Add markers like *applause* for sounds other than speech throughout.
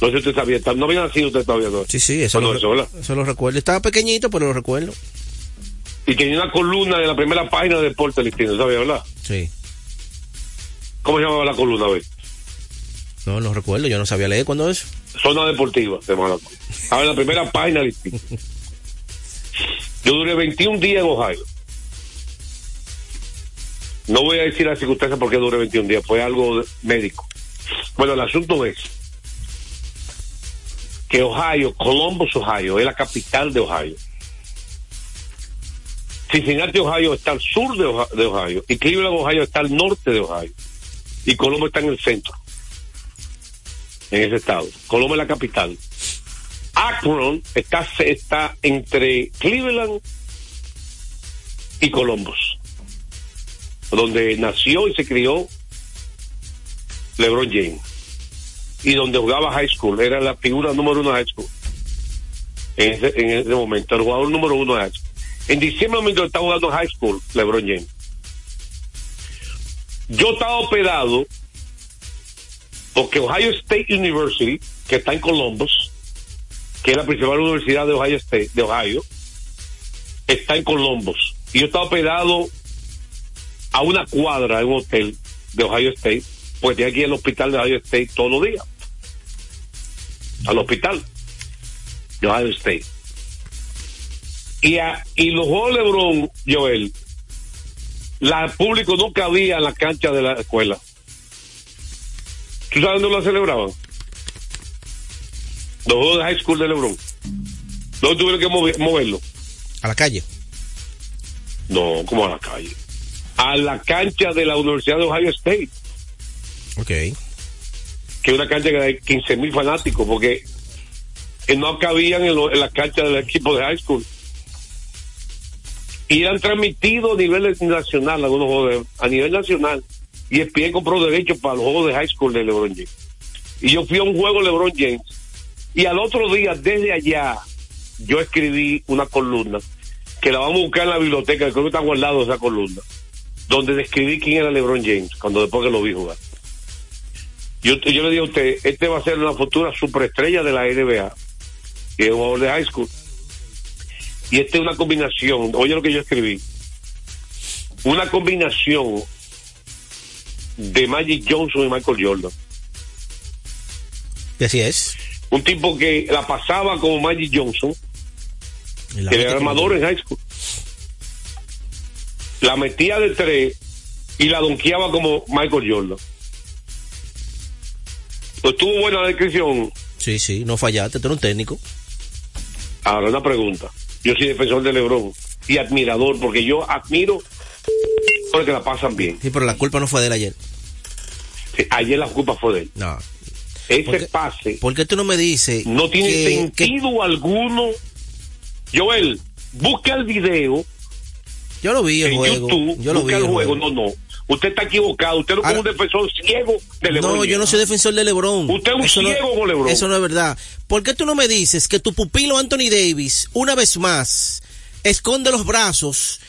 No sé si usted sabía, no había nacido usted todavía. ¿no? Sí, sí, eso, Bueno, lo, eso, lo recuerdo. Estaba pequeñito, pero lo recuerdo. Y tenía una columna de la primera página de Deporte Listino, ¿sabía, verdad? Sí. ¿Cómo se llamaba la columna, ve? No, no recuerdo. Yo no sabía leer cuando eso. Zona Deportiva, llamaba. Estaba en la primera página de Listino. Yo duré 21 días en Ohio. No voy a decir la circunstancia por qué duré 21 días, fue algo de- médico. Bueno, el asunto es que Ohio, Columbus, Ohio, es la capital de Ohio. Cincinnati, Ohio está al sur de Ohio, Ohio y Cleveland, Ohio está al norte de Ohio y Columbus está en el centro, en ese estado. Columbus es la capital. Akron está, está entre Cleveland y Columbus, donde nació y se crió LeBron James y donde jugaba high school, era la figura número uno de high school en ese, en ese momento, el jugador número uno de high school. En diciembre mientras estaba jugando high school, LeBron James. Yo estaba operado porque Ohio State University, que está en Columbus, que es la principal universidad de Ohio State, de Ohio, está en Columbus. Y yo estaba operado a una cuadra en un hotel de Ohio State, pues que ir al hospital de Ohio State todos los días. Al hospital de Ohio State. Y, a- y los juegos de LeBron, Joel, la el público no cabía en la cancha de la escuela. ¿Tú sabes dónde lo celebraban? Los juegos de high school de LeBron. ¿Dónde tuvieron que mover- moverlo? A la calle. No, como a la calle. A la cancha de la Universidad de Ohio State, Ok. Que una cancha que hay 15 mil fanáticos, porque no cabían en, la cancha del equipo de high school. Y eran transmitidos a nivel nacional, algunos juegos a nivel nacional. Y ESPN compró derechos para los juegos de high school de LeBron James. Y yo fui a un juego LeBron James. Y al otro día, desde allá, yo escribí una columna que la vamos a buscar en la biblioteca, creo que está guardado esa columna, donde describí quién era LeBron James, cuando después que lo vi jugar. Yo, yo le dije a usted, este va a ser una futura superestrella de la NBA, que es un jugador de high school. Y esta es una combinación, oye lo que yo escribí, una combinación de Magic Johnson y Michael Jordan. Y así es. Un tipo que la pasaba como Magic Johnson, que era armador en high school. La metía de tres y la donkeaba como Michael Jordan. Pues tuvo buena descripción. Sí, sí, no fallaste, tú eres un técnico. Ahora una pregunta. Yo soy defensor de LeBron y admirador porque yo admiro porque la pasan bien. Sí, pero la culpa no fue de él ayer. Sí, ayer la culpa fue de él. No. Ese ¿Por qué? pase ¿Por qué tú no me dices no tiene que- que- sentido alguno. Joel, busca el video yo lo vi el en juego. YouTube, yo lo vi el el juego. juego. No, no. Usted está equivocado. Usted no es un defensor ciego de LeBron. No, yo no soy defensor de LeBron. Usted es un Eso no- ciego con LeBron. Eso no es verdad. ¿Por qué tú no me dices que tu pupilo Anthony Davis, una vez más, esconde los brazos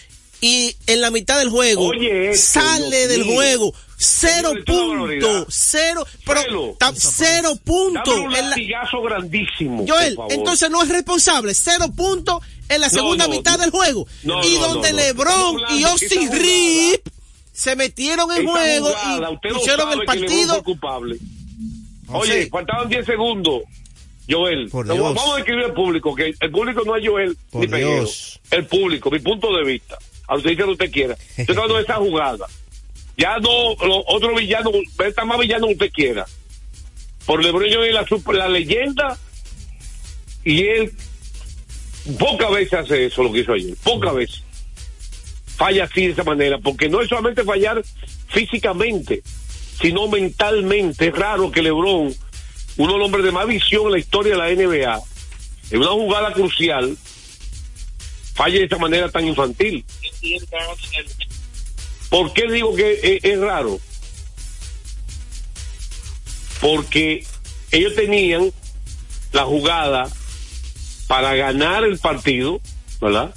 y en la mitad del juego Oye, esto, sale Dios del mío. juego? Cero puntos. Cero. Pero, Cero. ta- cero Dame puntos. un la- grandísimo. Joel, entonces no es responsable. Cero puntos en la No, segunda no, mitad no. del juego. No, y no, donde no, no. LeBron y Austin Rip se metieron en Esta juego jugada, y pusieron el partido. culpable. No Oye, faltaban 10 segundos. Joel, Por Vamos- Dios. vamos a escribir al público, que el público no es Joel Por ni Peguero. Dios. El público, mi punto de vista. A usted dice lo que usted quiera. Estoy hablando de esa jugada. Ya no, lo- otro villano, está más villano que usted quiera. Por LeBron es la, super- la leyenda y él pocas veces hace eso lo que hizo ayer. Pocas veces. Falla así de esa manera, porque no es solamente fallar físicamente, sino mentalmente. Es raro que LeBron, uno de los hombres de más visión en la historia de la NBA, en una jugada crucial, falle de esta manera tan infantil. ¿Por qué digo que es, es raro? Porque ellos tenían la jugada para ganar el partido, ¿verdad?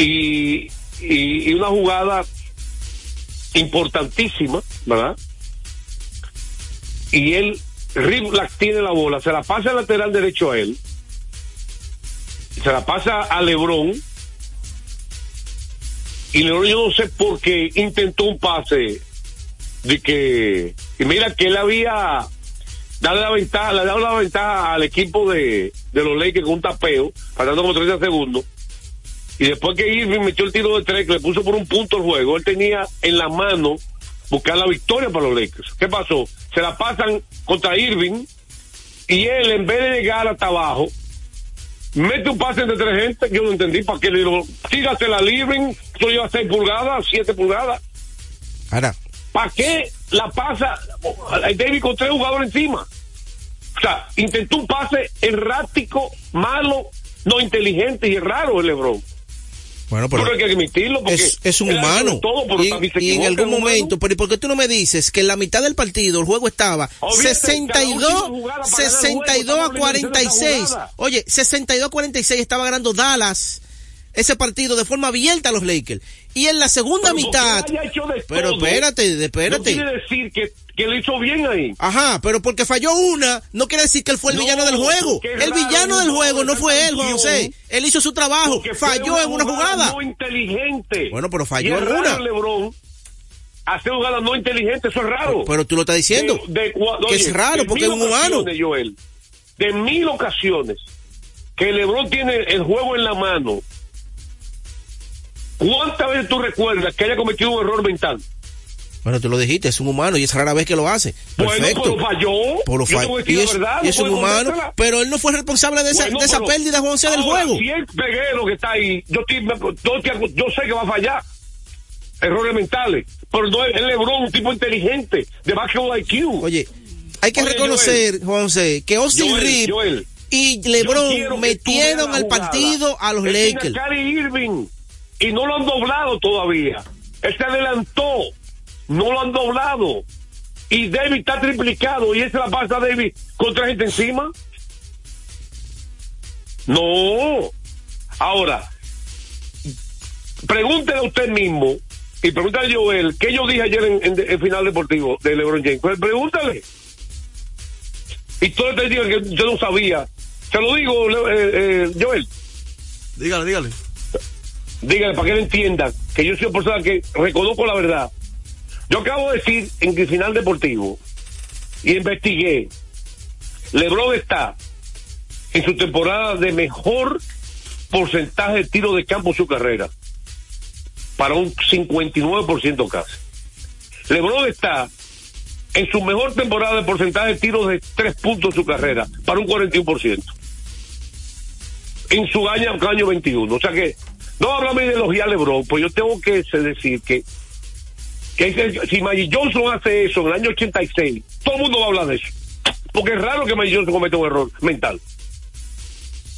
Y, una jugada importantísima, ¿verdad? Y él Riblack tiene la bola, se la pasa al lateral derecho a él, se la pasa a Lebron, y Lebron yo no sé por qué intentó un pase de que, y mira que él había dado la ventaja, le dado la ventaja al equipo de, de los Lakers con un tapeo, faltando como 30 segundos, y después que Irving metió el tiro de tres, que le puso por un punto el juego, él tenía en la mano buscar la victoria para los Lakers. ¿Qué pasó? Se la pasan contra Irving y él, en vez de llegar hasta abajo, mete un pase entre tres gente, yo no entendí, para que le digo, tígasela al Irving, esto lleva 6 pulgadas, 7 pulgadas. Ahora, ¿Para qué la pasa David con tres jugadores encima? O sea, intentó un pase errático, malo, no inteligente y raro el Lebron. Bueno, pero Pero hay que admitirlo porque es, es un humano. todo, pero y, también se y en algún momento, pero ¿y por qué tú no me dices que en la mitad del partido el juego estaba Olvídate, 62, cada última jugada para ganar el juego, 62 a estamos hablando de esa 46? jugada. Oye, 62 a 46 estaba ganando Dallas ese partido de forma abierta a los Lakers. Y en la segunda Pero mitad, pero espérate, No espérate. quiere decir que, que le hizo bien ahí. Ajá, pero porque falló una, no quiere decir que él fue el No, villano del juego. El villano del juego no fue él, Juan. José. Él hizo su trabajo, falló en una jugada. No inteligente. Bueno, pero falló en una. LeBron hacer jugadas no inteligentes, eso es raro. Pero tú lo estás diciendo. De- que es raro porque es un humano. Joel, de mil ocasiones que LeBron tiene el juego en la mano, ¿cuántas veces tú recuerdas que haya cometido un error mental? Bueno, tú lo dijiste, es un humano y es rara vez que lo hace. Bueno, Perfecto. pero falló. Pero Yo fa- te voy a decir y es, verdad, y no es un humano, pero él no fue responsable de esa, Bueno, de esa pérdida, Juan José, del juego. Si es peguero que está ahí, yo, estoy- yo, sé que va a fallar. Errores mentales. Pero no es es LeBron, un tipo inteligente, de basketball IQ. Oye, hay que Oye, reconocer, Juan José, que Austin Joel, Joel, y LeBron metieron al partido a los Lakers. Irving y no lo han doblado todavía. Él se adelantó, no lo han doblado. Y David está triplicado y esa la pasa David con tres gente encima. No. Ahora, pregúntele a usted mismo y pregúntale a Joel qué yo dije ayer en, en- final deportivo de LeBron James. Pues pregúntale. Y todo te digo que yo no sabía. Se lo digo, eh, eh, Joel. Dígale, dígale. Dígale para que él entienda que yo soy una persona que reconozco la verdad. Yo acabo de decir en el final deportivo y investigué. LeBron está en su temporada de mejor porcentaje de tiro de campo en su carrera. Para un 59% casi. LeBron está en su mejor temporada de porcentaje de tiros de tres puntos en su carrera. Para un 41% en su año, año 21. O sea que, no háblame de elogiar a LeBron, pues yo tengo que decir que, que si Magic Johnson hace eso en el año 86, todo el mundo va a hablar de eso. Porque es raro que Magic Johnson cometa un error mental.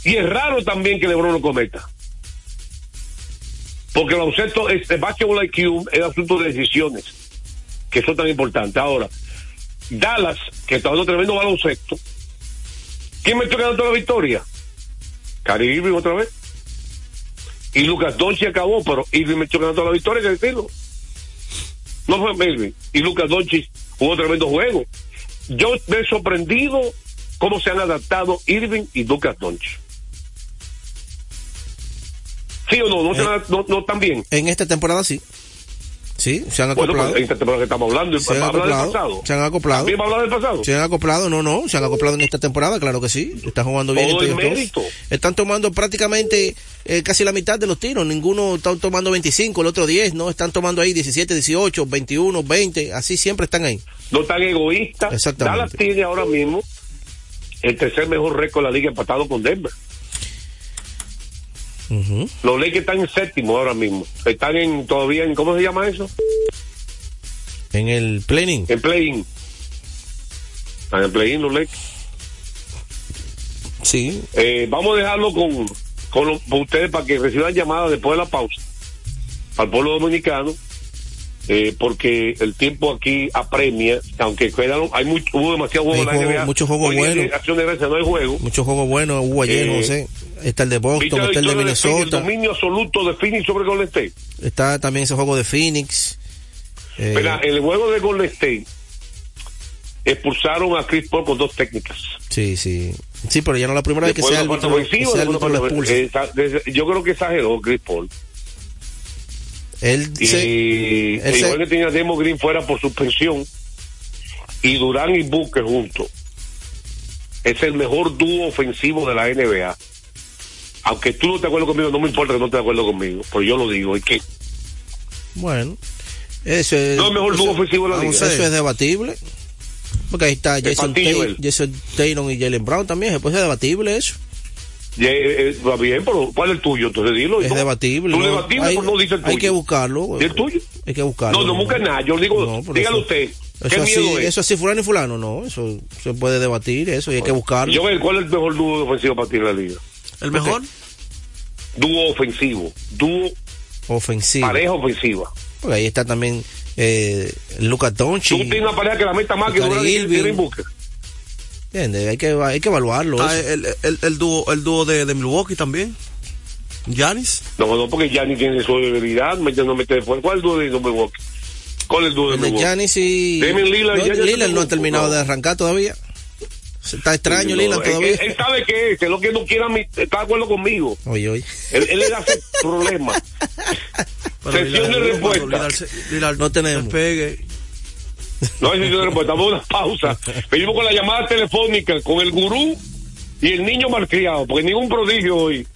Y es raro también que LeBron lo cometa. Porque el asunto es el basketball IQ es asunto de decisiones, que son tan importantes. Ahora, Dallas, que está dando tremendo baloncesto, ¿quién me está ganando la victoria? Irving otra vez. Y Lucas Doncic acabó, pero Irving me echó ganando la victoria, hay que decirlo. No fue Irving. Y Lucas Doncic jugó tremendo juego. Yo me he sorprendido cómo se han adaptado Irving y Lucas Doncic. ¿Sí o no? ¿No, se Eh. han- no, no tan bien? En esta temporada sí. Sí, se han acoplado. pues, esta temporada que estamos hablando, se han ¿va a hablar del acoplado. pasado? Se han acoplado. ¿También va a hablar del pasado? Se han acoplado, no, no, se han acoplado en esta temporada, claro que sí. Están jugando bien Todo ellos dos. mérito. Están tomando prácticamente eh, casi la mitad de los tiros. Ninguno está tomando 25, el otro 10, ¿no? Están tomando ahí 17, 18, 21, 20, así siempre están ahí. no tan egoísta. Exactamente. Dallas tiene ahora mismo el tercer mejor récord de la liga empatado con Denver. Los Lakers están en séptimo ahora mismo. Están en todavía en, ¿cómo se llama eso? En el planning. En play-in. Están en play-in los Lakers. Sí. Eh, vamos a dejarlo con, con, lo- con ustedes para que reciban llamadas después de la pausa al pueblo dominicano. eh, porque el tiempo aquí apremia, aunque quedaron, hay mucho, hubo demasiado juego en la NBA. mucho juego Hoy día bueno. de Acción de gracia no hay juego. Muchos juegos buenos hubo ayer, Eh, José. Está el de ¿Viste Boston, está el de victoria de Phoenix, Minnesota. el dominio absoluto de Phoenix sobre Golden State. Está también ese juego de Phoenix. Eh, el juego de Golden State, expulsaron a Chris Paul con dos técnicas. Sí, sí. Sí, pero ya no es la primera vez que Después después de una falta- eh, yo creo que exageró Chris Paul. Él Y se, él igual se- que tenía Demo Green fuera por suspensión y Durán y Booker juntos. Es el mejor dúo ofensivo de la NBA. Aunque tú no te acuerdas conmigo, no me importa que no te acuerdes conmigo, pero yo lo digo, es que bueno, eso es, no mejor dúo ofensivo de la eso es debatible. Porque ahí está Jason, patillo, Tay- él. Jason Tatum y Jalen Brown también, después es debatible eso. Ya, eh, eh, va bien, pero ¿cuál es el tuyo? Entonces dilo. Es No, debatible. Tú ¿no? debatible, hay, no dice el tuyo. hay que buscarlo. ¿Y el tuyo? Hay que buscarlo. No, no busques nada. Yo digo, No, dígalo eso- usted. ¿Qué Eso miedo así, es? eso así, fulano y fulano, no, eso se puede debatir, eso, y hay que buscarlo. Yo, ¿cuál es el mejor dúo ofensivo para ti en la liga? ¿El mejor? Dúo ofensivo. Dúo Ofensivo. pareja ofensiva. Porque ahí está también eh, Luca Tú Doncic. tienes una pareja que la meta más que Booker. ¿Entiendes? Hay que, hay que evaluarlo. Ah, el, el, el dúo, el dúo de, de Milwaukee también. Giannis. No, no, porque Gianni tiene su debilidad, no mete de fuera. ¿Cuál es el dúo de Milwaukee? ¿Cuál es el dúo de El de Milwaukee? Giannis y. Damian Lillard, no, Lillard no ha terminado no. de arrancar todavía. Está extraño, No, él- todavía. Él, él sabe que es, es lo que no quiera, mi- está de acuerdo conmigo. Oye, oye. Él, él le hace *laughs* problema. Pero Sesión de respuesta. Lillard se- Lillard No tenemos. despegue. No hay sesión de respuesta, vamos a una pausa. Venimos con la llamada telefónica con el gurú y el niño malcriado, porque ningún prodigio hoy.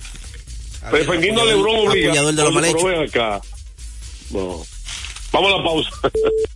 Defendiendo a Lebron obliga. De lo acá. No. Vamos a la pausa. *laughs*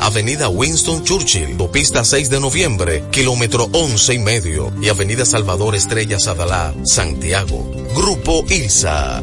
Avenida Winston Churchill, Autopista 6 de Noviembre, kilómetro 11 y medio, y Avenida Salvador Estrella Sadalá, Santiago. Grupo ILSA.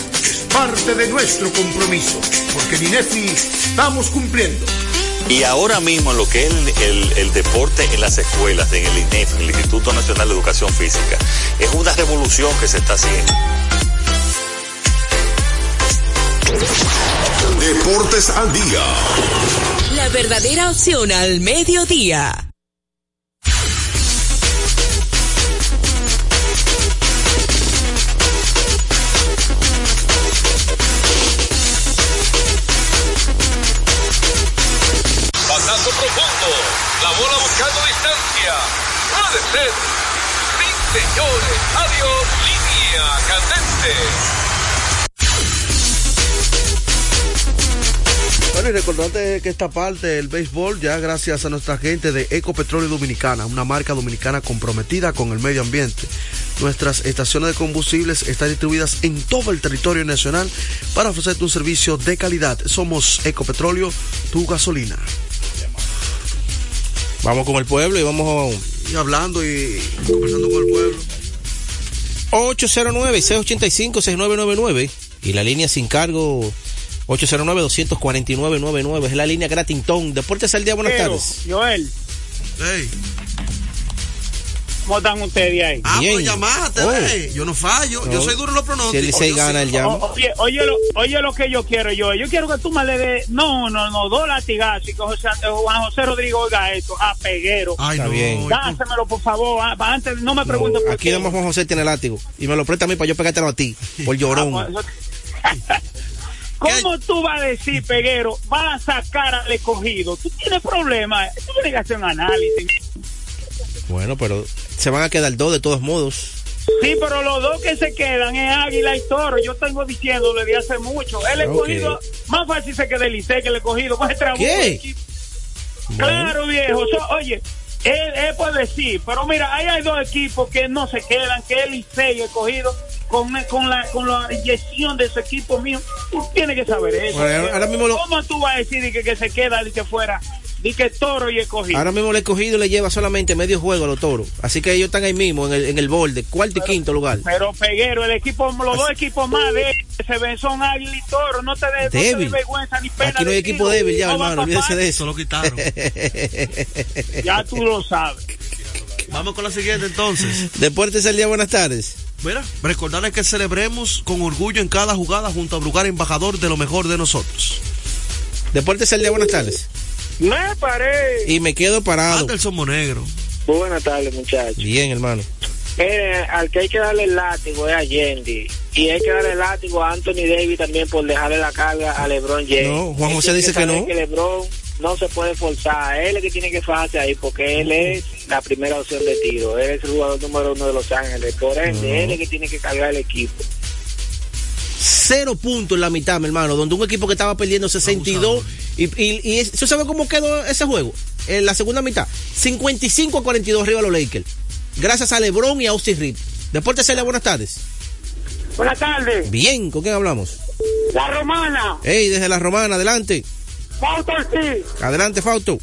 parte de nuestro compromiso, porque en INEFI estamos cumpliendo. Y ahora mismo lo que es el, el- el deporte en las escuelas, en el INEF, en el Instituto Nacional de Educación Física, es una revolución que se está haciendo. Deportes al día. La verdadera opción al mediodía. Profundo. La bola buscando distancia. Puede ser. Sí, señores. Adiós. Línea candente. Bueno, y recordarte que esta parte del béisbol, ya gracias a nuestra gente de Ecopetróleo Dominicana, una marca dominicana comprometida con el medio ambiente. Nuestras estaciones de combustibles están distribuidas en todo el territorio nacional para ofrecerte un servicio de calidad. Somos Ecopetróleo, tu gasolina. Vamos con el pueblo y vamos Y hablando y conversando con el pueblo. 809-685-6999 y la línea sin cargo 809-249-99 es la línea Gratintón. Deportes al día, buenas Pero, tardes. Joel, Hey, ¿Cómo están ustedes ahí? Ah, Bien. pues llamaste, ve. Yo no fallo. Yo soy duro en los Si el pronósticos. Licey Yo gana, sí. él llama. Oye, oye, lo, oye lo que yo quiero yo. Yo quiero que tú me le des, no, no, no, dos latigazos y que José, eh, Juan José Rodrigo oiga esto, a Peguero. Ay, Está no. bien. ¿y Dásemelo, por favor. ah, Antes, no me preguntes por Aquí qué. Juan José tiene látigo. Y me lo presta a mí para yo pegártelo a ti. Por llorón. Ah, pues, *laughs* ¿Cómo tú vas a decir, Peguero, vas a sacar al escogido? Tú tienes problemas. Tú tienes que hacer un análisis. Bueno, pero se van a quedar dos de todos modos. Sí, pero los dos que se quedan es Águila y Toro. Yo tengo diciendo desde hace mucho. El escogido, más fácil se queda el Licey que el escogido. El trabajo ¿Qué? Claro, viejo. So- oye, él, él puede decir, pero mira, ahí hay dos equipos que no se quedan, que el Licey y escogido. Con, con, la, con la inyección de ese equipo mío, tú tienes que saber eso. Bueno, ahora- mismo lo- ¿Cómo tú vas a decir de que, que se queda, de que fuera, de que Toro y escogido? Ahora mismo el escogido le lleva solamente medio juego a los toros. Así que ellos están ahí mismo, en el, en el borde, cuarto y quinto lugar. Pero Peguero, el equipo, los dos equipos más débiles que se ven son Águila y Toro. No te dé no vergüenza ni pena. Aquí no hay equipo débil ya, No hermano. Olvídese de eso. lo quitaron. *laughs* Ya tú lo sabes. Vamos con la siguiente entonces. Deportes el día, buenas tardes. Mira, recordarles que celebremos con orgullo en cada jugada junto a Brugar, embajador de lo mejor de nosotros. Deportes el día, buenas tardes. Me paré. Y me quedo parado. Anderson Monegro. Buenas tardes, muchachos. Bien, hermano. Mire, al que hay que darle el látigo es a Yendi. Y hay que darle el látigo a Anthony Davis también por dejarle la carga a LeBron James. No, Juan José dice que no. que LeBron no se puede forzar. Él es el que tiene que fajarse ahí porque él es la primera opción de tiro. Él es el jugador número uno de Los Ángeles. Por ende, No. él es el que tiene que cargar el equipo. Cero puntos en la mitad, mi hermano, donde un equipo que estaba perdiendo 62. Y, y, y es- ¿tú sabes cómo quedó ese juego? En la segunda mitad, 55 a 42 arriba los Lakers. Gracias a LeBron y a Austin Reed. Deportes Celia, buenas tardes. Buenas tardes. Bien, ¿con quién hablamos? La romana. Hey, desde la romana, adelante. Fausto sí. Adelante, Fausto.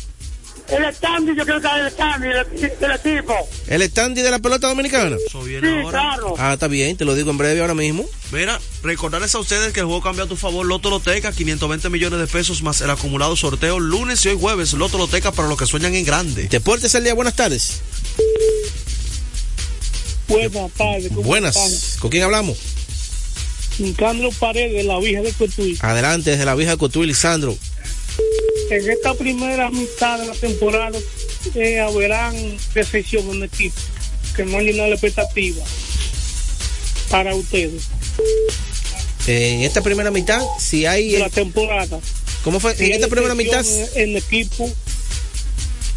El stand, yo creo que es el stand del, equipo. El standy de la pelota dominicana. Eso viene Sí, ahora. claro. Ah, está bien, te lo digo en breve ahora mismo. Mira, recordarles a ustedes que el juego cambia a tu favor. Loto Loteca, 520 millones de pesos más el acumulado sorteo lunes y hoy jueves. Loto Loteca para los que sueñan en grande. Deportes el día, buenas tardes. Buenas tardes. ¿cómo Buenas. ¿Con quién hablamos? Nicandro Paredes, la vieja de Cotuí. Adelante, desde la vieja de Cotuí, Lisandro. En esta primera mitad de la temporada eh, habrán decepción en el equipo que no llenado la expectativa para ustedes En esta primera mitad, si hay. de la temporada. ¿Cómo fue? Si En hay esta primera mitad. En el equipo,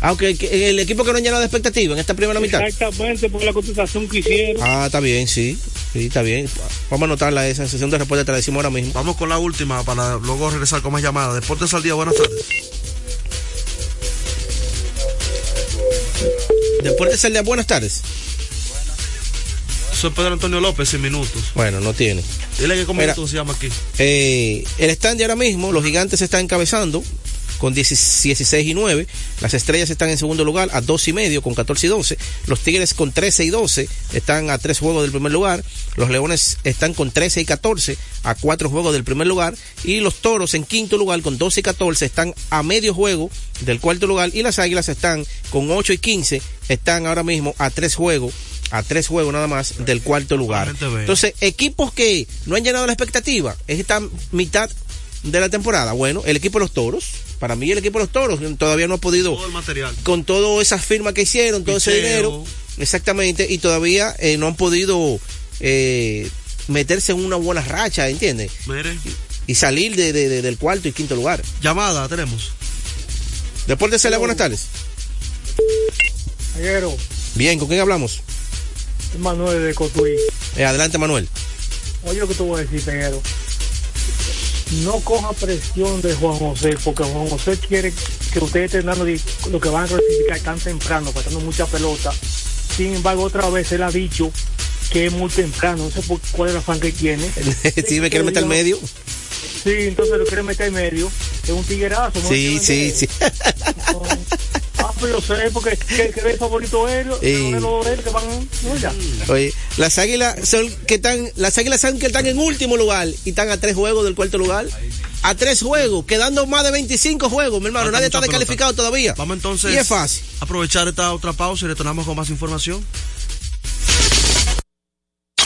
Aunque el equipo que no llenado de expectativa en esta primera mitad. exactamente por la contestación que hicieron. Ah, está bien, sí. Sí, está bien. Vamos a anotarla esa sesión de respuesta, te la decimos ahora mismo. Vamos con la última para luego regresar con más llamadas. Deportes al día, buenas tardes. Deportes el día, buenas tardes. Soy Pedro Antonio López, sin minutos. Bueno, no tiene. Dile que minutos se llama aquí. Eh, el stand de ahora mismo, los gigantes se están encabezando con 16 y 9. Las estrellas están en segundo lugar a 2 y medio con 14 y 12. Los tigres con 13 y 12 están a 3 juegos del primer lugar. Los leones están con 13 y 14 a 4 juegos del primer lugar. Y los toros en quinto lugar con 12 y 14 están a medio juego del cuarto lugar. Y las águilas están con 8 y 15. Están ahora mismo a 3 juegos a tres juegos nada más del cuarto lugar. Entonces, equipos que no han llenado la expectativa, es esta mitad de la temporada. Bueno, el equipo de los toros, para mí el equipo de los toros todavía no ha podido, Todo el material. con todas esas firmas que hicieron, todo ese dinero, exactamente, y todavía eh, no han podido eh, meterse en una buena racha, ¿entiendes? Mire. Y salir de, de- de- del cuarto y quinto lugar. Llamada, tenemos. Después de Celia, buenas tardes. Pero, Bien, ¿con quién hablamos? Manuel de Cotuí. Eh, adelante, Manuel. Oye lo que te voy a decir, Peguero. No coja presión de Juan José, porque Juan José quiere que ustedes estén dando lo que van a clasificar tan temprano, faltando mucha pelota. Sin embargo, otra vez él ha dicho que es muy temprano. No sé por cuál es la fan que tiene. *laughs* sí, me quiere meter al medio. Sí, entonces lo quiere meter en medio. Es un tiguerazo. ¿no? Sí, sí, sí. *laughs* Ah, pero yo sé, porque que, que el favorito es él, que van. No, ya. Oye, las águilas son que están, las águilas saben que están en último lugar y están a tres juegos del cuarto lugar. A tres juegos, quedando más de 25 juegos, mi hermano. Falta Nadie está pelota. descalificado todavía. Vamos entonces Y es fácil. aprovechar esta otra pausa y retornamos con más información.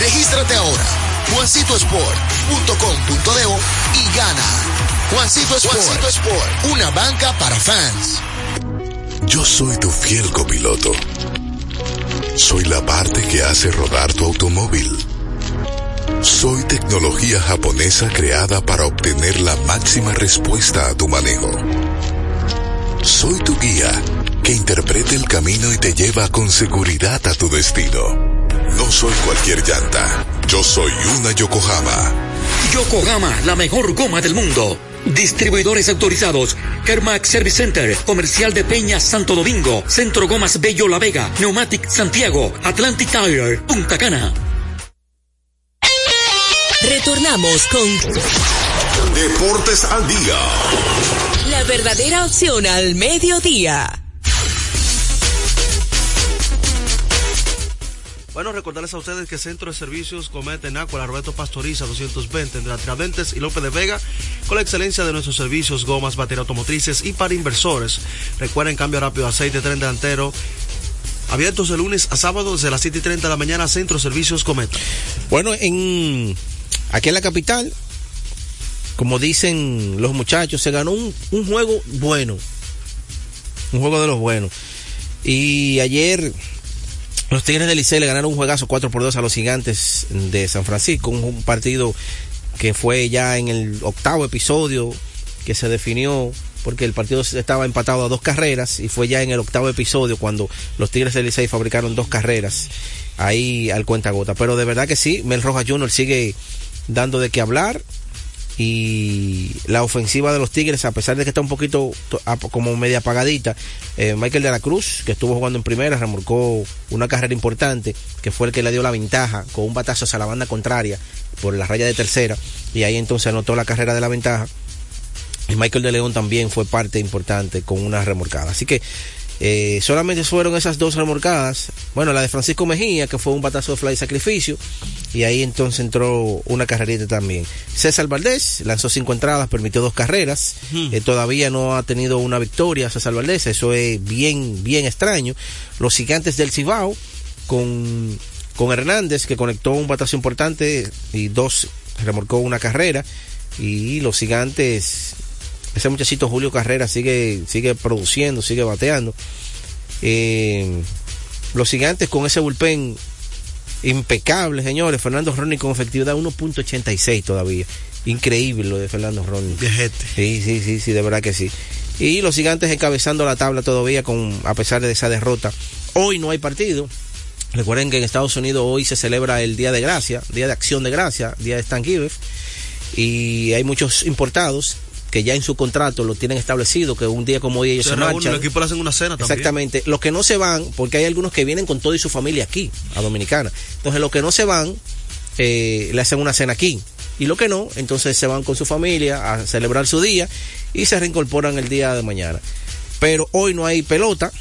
Regístrate ahora, juancitosport.com.de y gana. Juancito Sport, Juancito Sport, una banca para fans. Yo soy tu fiel copiloto. Soy la parte que hace rodar tu automóvil. Soy tecnología japonesa creada para obtener la máxima respuesta a tu manejo. Soy tu guía que interpreta el camino y te lleva con seguridad a tu destino. No soy cualquier llanta. Yo soy una Yokohama. Yokohama, la mejor goma del mundo. Distribuidores autorizados. Kermax Service Center, Comercial de Peña Santo Domingo, Centro Gomas Bello La Vega, Neumatic Santiago, Atlantic Tire, Punta Cana. Retornamos con Deportes al día. la verdadera opción al mediodía. Bueno, recordarles a ustedes que Centro de Servicios Cometa en Aqua, Roberto Pastoriza 220 entre Tiradentes y López de Vega, con la excelencia de nuestros servicios, gomas, baterías automotrices y para inversores. Recuerden cambio rápido, aceite, tren delantero. Abiertos de lunes a sábado desde las 7 y 30 de la mañana, Centro de Servicios Cometa. Bueno, en aquí en la capital, como dicen los muchachos, se ganó un, un juego bueno. Un juego de los buenos. Y ayer los Tigres del Licey le ganaron un juegazo 4 por 2 a los Gigantes de San Francisco, un, partido que fue ya en el octavo episodio que se definió porque el partido estaba empatado a dos carreras y fue ya en el octavo episodio cuando los Tigres del Licey fabricaron dos carreras ahí al cuentagota. Pero de verdad que sí, Mel Rojas Jr. sigue dando de qué hablar y la ofensiva de los Tigres, a pesar de que está un poquito como media apagadita, eh, Michael de la Cruz, que estuvo jugando en primera, remolcó una carrera importante, que fue el que le dio la ventaja con un batazo hacia la banda contraria por la raya de tercera, y ahí entonces anotó la carrera de la ventaja. Y Michael de León también fue parte importante con una remolcada. Así que eh, solamente fueron esas dos remolcadas. Bueno, la de Francisco Mejía, que fue un batazo de fly sacrificio. Y ahí entonces entró una carrerita también. César Valdés lanzó cinco entradas, permitió dos carreras. Eh, todavía no ha tenido una victoria César Valdés. Eso es bien, bien extraño. Los gigantes del Cibao con, con Hernández, que conectó un batazo importante y dos remolcó una carrera. Y los gigantes ese muchachito Julio Carrera sigue, sigue produciendo, sigue bateando. Eh, los gigantes con ese bullpen impecable, señores. Fernando Ronnie con efectividad 1.86 todavía. Increíble lo de Fernando Ronnie. Sí, sí, sí, sí, de verdad que sí. Y los gigantes encabezando la tabla todavía con, a pesar de esa derrota. Hoy no hay partido. Recuerden que en Estados Unidos hoy se celebra el Día de Gracia, Día de Acción de Gracia, Día de Thanksgiving. Y hay muchos importados que ya en su contrato lo tienen establecido, que un día como hoy ellos se, Se marchan. el equipo le hacen una cena también. Exactamente. Los que no se van, porque hay algunos que vienen con todo y su familia aquí, a Dominicana. Entonces, los que no se van, eh, le hacen una cena aquí. Y los que no, entonces se van con su familia a celebrar su día y se reincorporan el día de mañana. Pero hoy no hay pelota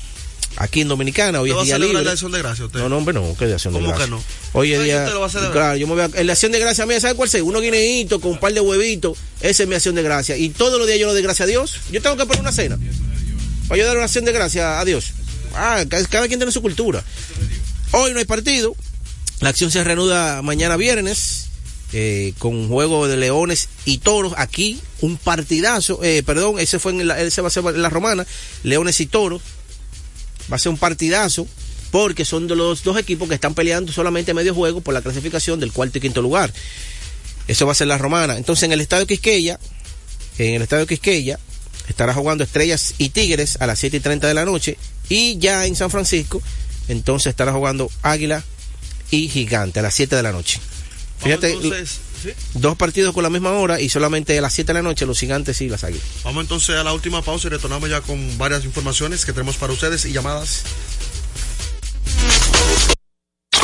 aquí en Dominicana, hoy ¿Usted va es a día libre. la acción de gracia usted? No, no, hombre, no, que de acción de ¿Cómo gracia. que no? Hoy es ¿Sabe que día. usted lo va a celebrar? Claro, yo me voy a, en la acción de gracia mía, ¿sabe cuál es? Unos guineitos con un par de huevitos, esa es mi acción de gracia. Y todos los días yo lo doy gracias a Dios. Yo tengo que poner una cena. Para yo dar una acción de gracia a Dios. Ah, cada, quien tiene su cultura. Hoy no hay partido. La acción se reanuda mañana viernes. eh, con un juego de leones y toros aquí, un partidazo, eh, perdón, ese fue en la, ese va a ser en la romana, leones y toros, va a ser un partidazo porque son de los dos equipos que están peleando solamente medio juego por la clasificación del cuarto y quinto lugar. Eso va a ser la romana. Entonces en el estadio Quisqueya, en el estadio Quisqueya, estará jugando Estrellas y Tigres a las 7 y 30 de la noche. Y ya en San Francisco, entonces estará jugando Águila y Gigante a las 7 de la noche. Fíjate, entonces, ¿sí? dos partidos con la misma hora y solamente a las 7 de la noche los Gigantes y las Águilas. Vamos entonces a la última pausa y retornamos ya con varias informaciones que tenemos para ustedes y llamadas.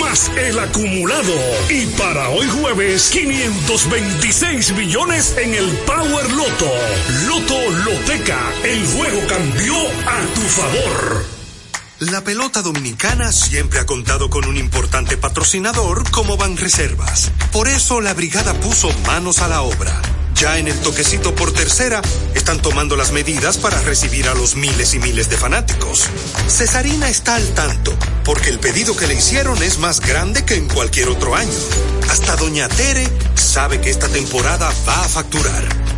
más el acumulado. Y para hoy jueves, 526 millones en el Power Loto. Loto Loteca, el juego cambió a tu favor. La pelota dominicana siempre ha contado con un importante patrocinador como Banreservas. Por eso la brigada puso manos a la obra. Ya en el toquecito por tercera están tomando las medidas para recibir a los miles y miles de fanáticos. Cesarina está al tanto, porque el pedido que le hicieron es más grande que en cualquier otro año. Hasta Doña Tere sabe que esta temporada va a facturar,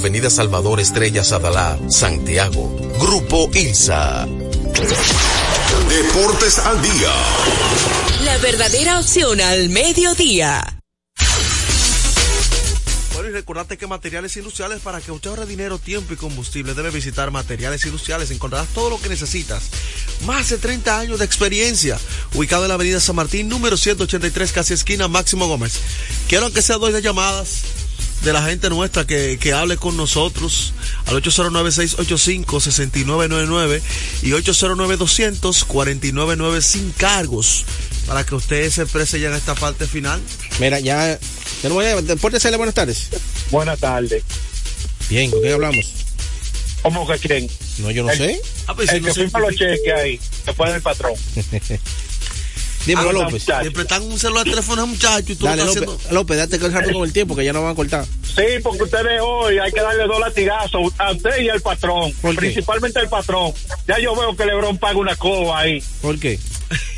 Avenida Salvador Estrella Sadalá, Santiago. Grupo ILSA. Deportes al día. La verdadera opción al mediodía. Bueno, y recordate que materiales industriales para que usted ahorre dinero, tiempo y combustible debe visitar materiales industriales. Encontrarás todo lo que necesitas. Más de 30 años de experiencia. Ubicado en la avenida San Martín, número 183, casi esquina Máximo Gómez. Quiero que sea dos de llamadas de la gente nuestra que, que hable con nosotros al 809-685-6999 y 809-200-4999 sin cargos para que ustedes se exprese ya en esta parte final. Mira, ya, ya no voy a... L, buenas tardes. Buenas tardes. Bien, ¿con quién hablamos? ¿Cómo que creen? No, yo no el, sé. Ah, pues, el si que no se firma los cheques ahí, después del patrón. *laughs* Dímelo, Ah, López. muchacho. Le prestan un celular de teléfono a un muchacho y tú Dale, lo López, estás haciendo. López, date que rato con el tiempo que ya no van a cortar. Sí, porque ustedes hoy hay que darle dos latigazos a usted y al patrón, ¿Por qué? principalmente al patrón. Ya yo veo que Lebrón paga una coba ahí. ¿Por qué?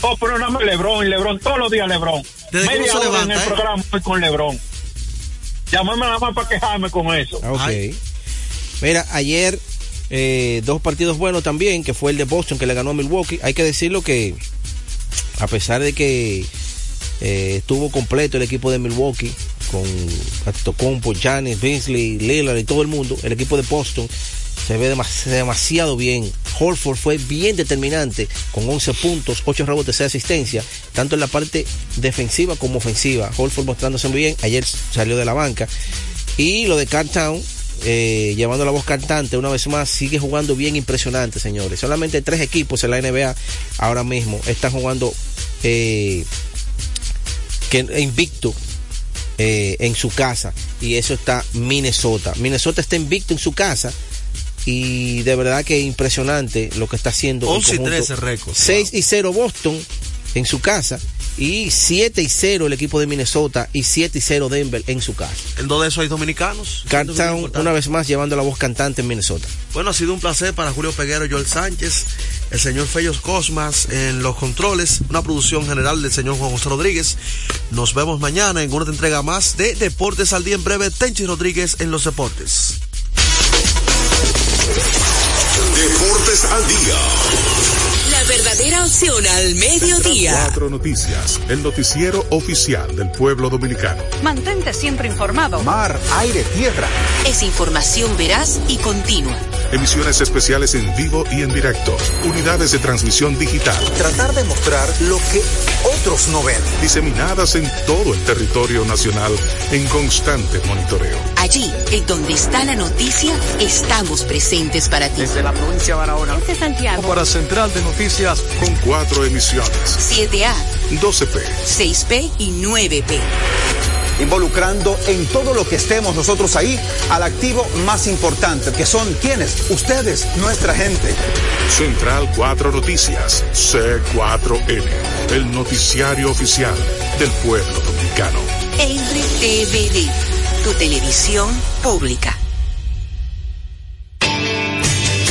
Oh, pero nada más Lebrón, y Lebrón, todos los días Lebrón. Desde que Media hora en levanta, el ¿eh? programa voy con Lebrón. Llámame nada más para quejarme con eso. Ah, ok. Ay. Mira, ayer eh, dos partidos buenos también, que fue el de Boston que le ganó a Milwaukee. Hay que decirlo que a pesar de que eh, estuvo completo el equipo de Milwaukee con Antetokounmpo, Giannis, Beasley, Lillard y todo el mundo, el equipo de Boston se ve demas- demasiado bien. Holford fue bien determinante con 11 puntos, 8 rebotes, 6 asistencias, tanto en la parte defensiva como ofensiva. Holford mostrándose muy bien, ayer salió de la banca. Y lo de Cartown, eh, llevando la voz cantante una vez más, sigue jugando bien impresionante, señores. Solamente tres equipos en la NBA ahora mismo están jugando eh, que invicto eh, en su casa. Y eso está Minnesota. Minnesota está invicto en su casa. Y de verdad que impresionante lo que está haciendo. el 11 y conjunto. 13 récords. 6 y 0 Boston en su casa. Y 7 y 0 el equipo de Minnesota. Y 7 y 0 Denver en su casa. En dos de esos hay dominicanos. Cartown una vez más llevando la voz cantante en Minnesota. Bueno, ha sido un placer para Julio Peguero, Joel Sánchez, el señor Fellos Cosmas en los controles, una producción general del señor Juan José Rodríguez. Nos vemos mañana en una entrega más de Deportes al Día en breve. Tenchi Rodríguez en los deportes. Deportes al día. La verdadera opción opción al mediodía. Cuatro Noticias, el noticiero oficial del pueblo dominicano. Mantente siempre informado. Mar, aire, tierra. Es información veraz y continua. Emisiones especiales en vivo y en directo. Unidades de transmisión digital. Tratar de mostrar lo que otros no ven. Diseminadas en todo el territorio nacional en constante monitoreo. Allí, en donde está la noticia, estamos presentes para ti. Desde la provincia de Barahona. Desde Santiago. Para Central de Noticias. Con cuatro emisiones. 7A. 12P. 6P y 9P involucrando en todo lo que estemos nosotros ahí al activo más importante, que son quienes, ustedes, nuestra gente. Central 4 Noticias, C4N, el noticiario oficial del pueblo dominicano. RTVD, tu televisión pública.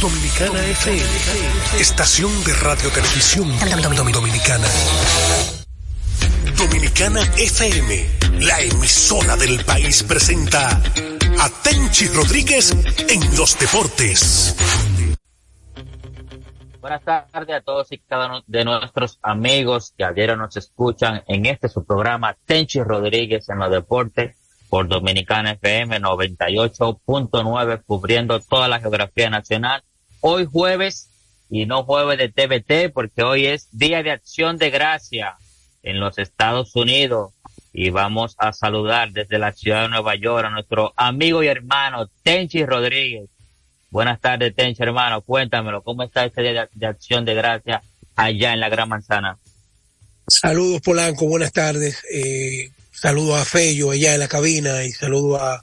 Dominicana FM, estación de radio televisión dominicana. Dominicana FM, la emisora del país presenta a Tenchi Rodríguez en los deportes. Buenas tardes a todos y cada uno de nuestros amigos que ayer nos escuchan en este su programa Tenchi Rodríguez en los deportes por Dominicana FM 98.9 cubriendo toda la geografía nacional. Hoy jueves y no jueves de TVT porque hoy es Día de Acción de Gracia en los Estados Unidos y vamos a saludar desde la ciudad de Nueva York a nuestro amigo y hermano Tenchi Rodríguez. Buenas tardes Tenchi hermano, cuéntamelo, ¿cómo está este Día de, de Acción de Gracia allá en la Gran Manzana? Saludos Polanco, buenas tardes. Eh, saludo a Fello allá en la cabina y saludo a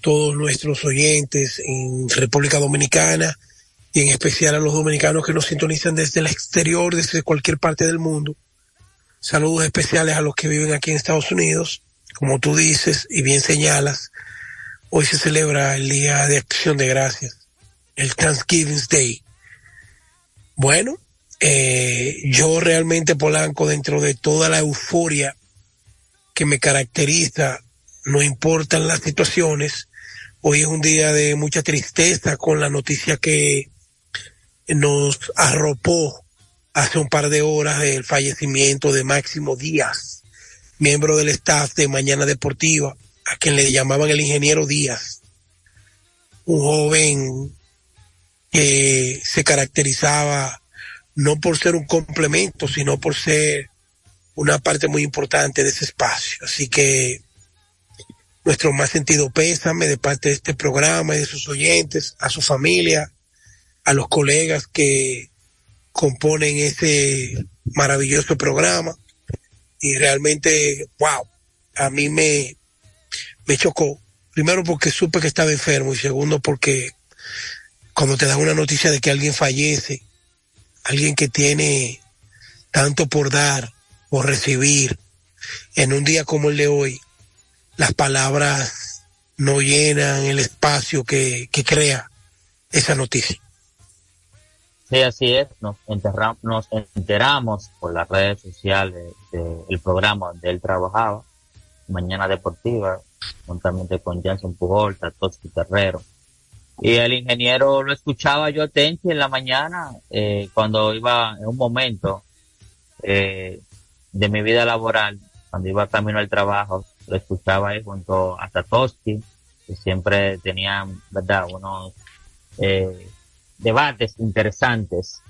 todos nuestros oyentes en República Dominicana y en especial a los dominicanos que nos sintonizan desde el exterior, desde cualquier parte del mundo. Saludos especiales a los que viven aquí en Estados Unidos. Como tú dices y bien señalas, hoy se celebra el Día de Acción de Gracias, el Thanksgiving Day. Bueno, eh, yo realmente Polanco, dentro de toda la euforia que me caracteriza, no importan las situaciones, hoy es un día de mucha tristeza con la noticia que nos arropó hace un par de horas el fallecimiento de Máximo Díaz, miembro del staff de Mañana Deportiva, a quien le llamaban el ingeniero Díaz, un joven que se caracterizaba no por ser un complemento, sino por ser una parte muy importante de ese espacio. Así que nuestro más sentido pésame de parte de este programa y de sus oyentes, a su familia, a los colegas que componen ese maravilloso programa y realmente, wow, a mí me, me chocó. Primero porque supe que estaba enfermo y segundo porque cuando te dan una noticia de que alguien fallece, alguien que tiene tanto por dar, por recibir, en un día como el de hoy, las palabras no llenan el espacio que, que crea esa noticia. Sí, así es. Nos, enterramos, nos enteramos por las redes sociales del programa donde él trabajaba, Mañana Deportiva, juntamente con Jansen Pujol, Tatoski Terrero. Y el ingeniero lo escuchaba yo Tenchi en la mañana, eh, cuando iba en un momento eh, de mi vida laboral, cuando iba camino al trabajo, lo escuchaba ahí junto a Tatoski, que siempre tenían, ¿verdad?, unos eh, debates interesantes.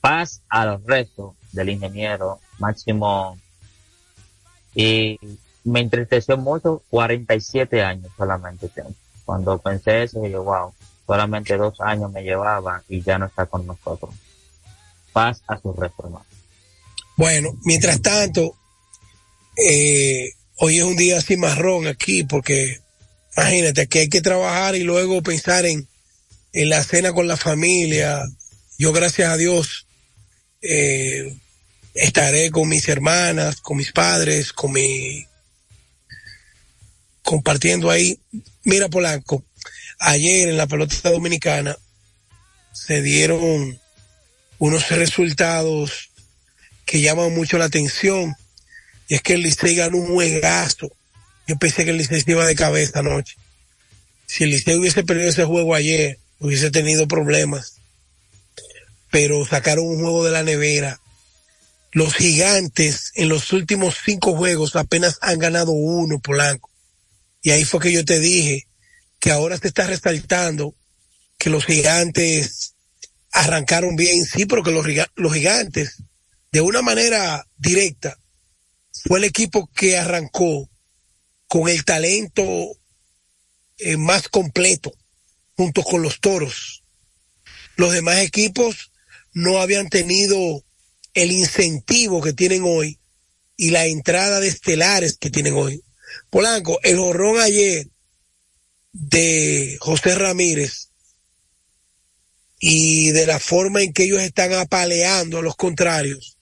Paz a los restos del ingeniero Máximo y me entristeció mucho 47 años solamente tengo. Cuando pensé eso, yo, wow, solamente dos años me llevaba y ya no está con nosotros. Paz a su reforma. Bueno, mientras tanto, eh, hoy es un día así marrón aquí porque imagínate que hay que trabajar y luego pensar en, en la cena con la familia. Yo gracias a Dios eh, estaré con mis hermanas, con mis padres, con mi compartiendo ahí. Mira Polanco, ayer en la pelota dominicana se dieron unos resultados que llaman mucho la atención. Y es que el Licey ganó un juegazo. Yo pensé que el Licey se iba de cabeza anoche. Si el Licey hubiese perdido ese juego ayer, hubiese tenido problemas. Pero sacaron un juego de la nevera. Los gigantes en los últimos cinco juegos apenas han ganado uno, Polanco. Y ahí fue que yo te dije que ahora se está resaltando que los gigantes arrancaron bien, sí, pero que los, los gigantes, de una manera directa, fue el equipo que arrancó con el talento eh, más completo, junto con los toros. Los demás equipos no habían tenido el incentivo que tienen hoy y la entrada de estelares que tienen hoy. Polanco, el horrón ayer de José Ramírez y de la forma en que ellos están apaleando a los contrarios,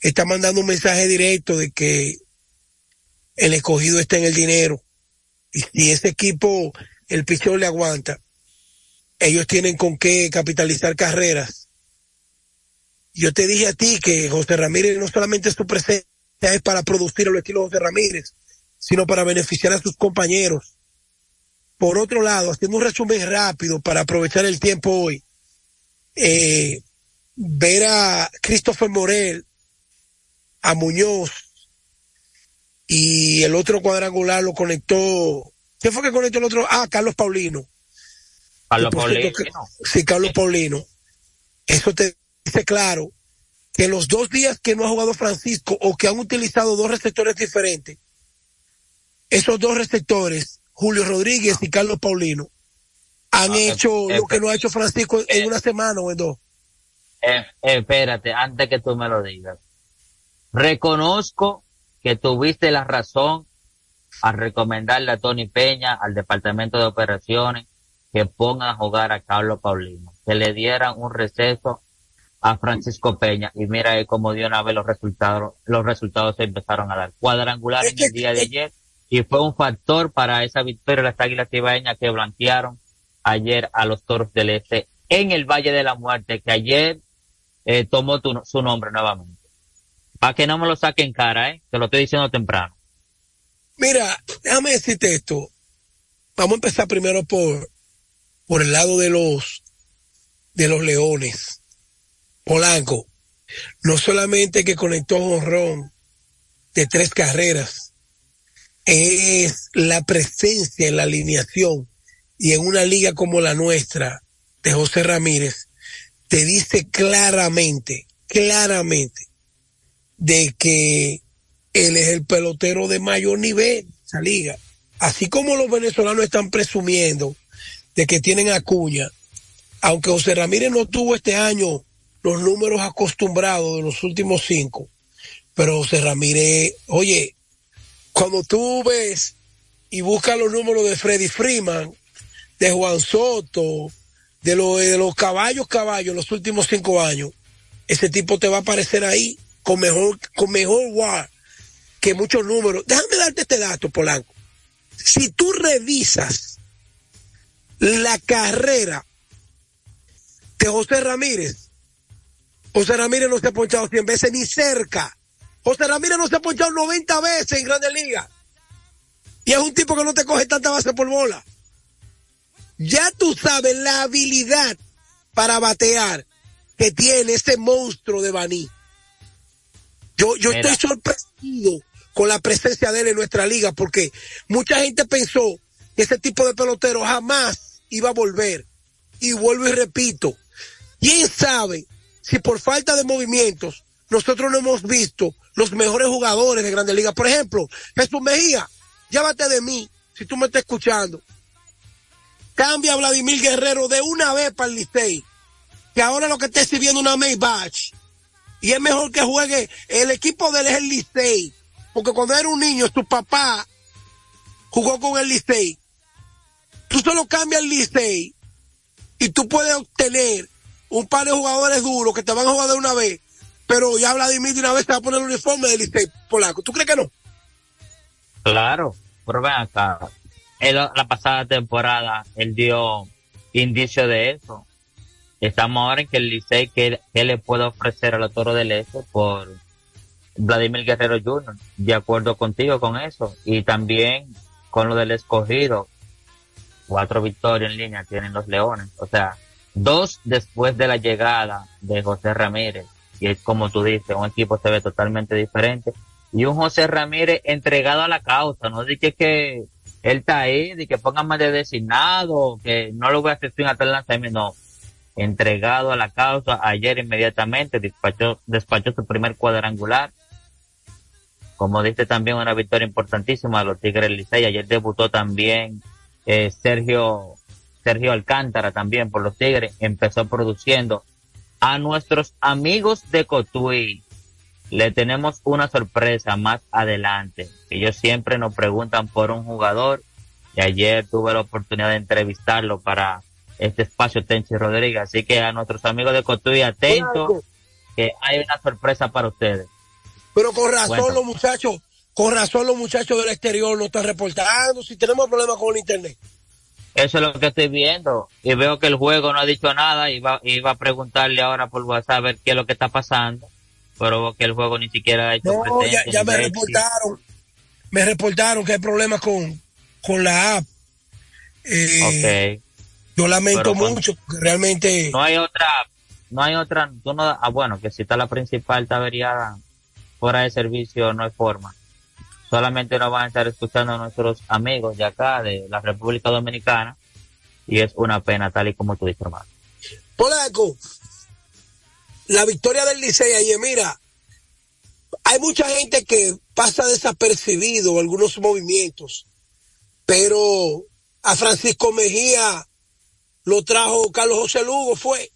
está mandando un mensaje directo de que el escogido está en el dinero. Y si ese equipo, el pichón le aguanta, ellos tienen con qué capitalizar carreras. Yo te dije a ti que José Ramírez no solamente su presencia es para producir el estilo José Ramírez, sino para beneficiar a sus compañeros. Por otro lado, haciendo un resumen rápido para aprovechar el tiempo hoy, eh, ver a Christopher Morel, a Muñoz y el otro cuadrangular lo conectó. ¿Qué fue que conectó el otro? Ah, Carlos Paulino. Carlos Paulino. sí, Carlos Paulino. Eso te dice claro que los dos días que no ha jugado Francisco o que han utilizado dos receptores diferentes, esos dos receptores, Julio Rodríguez y Carlos Paulino, han Ah, hecho eh, lo que eh, no ha hecho Francisco en una semana o en dos. Eh, espérate, antes que tú me lo digas. Reconozco que tuviste la razón al recomendarle a Tony Peña, al Departamento de Operaciones, que pongan a jugar a Carlos Paulino, que le dieran un receso a Francisco Peña y mira ahí cómo dio una vez los resultados, los resultados se empezaron a dar cuadrangular en el día de ayer y fue un factor para esa victoria de las Águilas Cibaeñas que blanquearon ayer a los Toros del Este en el Valle de la Muerte, que ayer eh, tomó tu- su nombre nuevamente. Para que no me lo saquen en cara, ¿eh? Te lo estoy diciendo temprano. Mira, déjame decirte esto. Vamos a empezar primero por, por el lado de los, de los leones. Polanco, no solamente que conectó honrón de tres carreras, es la presencia en la alineación y en una liga como la nuestra de José Ramírez, te dice claramente, claramente, de que él es el pelotero de mayor nivel, esa liga. Así como los venezolanos están presumiendo de que tienen a Cuña, aunque José Ramírez no tuvo este año los números acostumbrados de los últimos cinco, pero José Ramírez, oye, cuando tú ves y buscas los números de Freddy Freeman, de Juan Soto, de, lo- de los caballos caballos los últimos cinco años, ese tipo te va a aparecer ahí con mejor, con mejor WAR que muchos números. Déjame darte este dato, Polanco. Si tú revisas la carrera de José Ramírez, José Ramírez no se ha ponchado 100 veces ni cerca. José Ramírez no se ha ponchado 90 veces en Grandes Ligas. Y es un tipo que no te coge tanta base por bola. Ya tú sabes la habilidad para batear que tiene ese monstruo de Baní. Yo, yo Mira. estoy sorprendido con la presencia de él en nuestra liga porque mucha gente pensó que ese tipo de pelotero jamás iba a volver. Y vuelvo y repito, quién sabe si por falta de movimientos nosotros no hemos visto los mejores jugadores de Grandes Ligas. Por ejemplo, Jesús Mejía, llévate de mí, si tú me estás escuchando. Cambia a Vladimir Guerrero de una vez para el Licey, que ahora lo que está exhibiendo una Maybach. Y es mejor que juegue, el equipo de él es el Licey, porque cuando era un niño, tu papá jugó con el Licey. Tú solo cambias el Licey y tú puedes obtener un par de jugadores duros que te van a jugar de una vez, pero ya Vladimir de una vez te va a poner el uniforme del Licey polaco. ¿Tú crees que no? Claro, pero ven acá. Él, la pasada temporada, él dio indicio de eso. Estamos ahora en que el Licey, que, le puede ofrecer a los Toros del Este por Vladimir Guerrero Jr., de acuerdo contigo con eso. Y también con lo del escogido. Cuatro victorias en línea tienen los Leones. O sea, dos después de la llegada de José Ramírez. Y es como tú dices, un equipo se ve totalmente diferente. Y un José Ramírez entregado a la causa. No dije que él está ahí, de que pongan más de designado, que no lo voy a hacer sin hasta el lanzamiento. No, entregado a la causa. Ayer inmediatamente despachó, despachó su primer cuadrangular. Como dice también una victoria importantísima a los Tigres Licey. Ayer debutó también eh, Sergio, Sergio Alcántara también por los Tigres. Empezó produciendo a nuestros amigos de Cotuí. Le tenemos una sorpresa más adelante. Ellos siempre nos preguntan por un jugador y ayer tuve la oportunidad de entrevistarlo para este espacio Tenchi Rodríguez. Así que a nuestros amigos de Cotuí, atentos, que hay una sorpresa para ustedes. Pero con razón los muchachos, con razón los muchachos del exterior no están reportando si tenemos problemas con el internet. Eso es lo que estoy viendo. Y veo que el juego no ha dicho nada y va, iba a preguntarle ahora por WhatsApp a ver qué es lo que está pasando. Pero que el juego ni siquiera ha hecho No, ya, ya me reportaron. Me reportaron que hay problemas con, con la app. Eh, Yo lamento mucho, realmente. No hay otra, no hay otra, tú no, ah, bueno, que si está la principal está averiada fuera de servicio, no hay forma. Solamente nos van a estar escuchando nuestros amigos de acá, de la República Dominicana, y es una pena, tal y como tú dices. Polaco, la victoria del Licey ayer, mira, hay mucha gente que pasa desapercibido algunos movimientos, pero a Francisco Mejía lo trajo Carlos José Lugo, fue.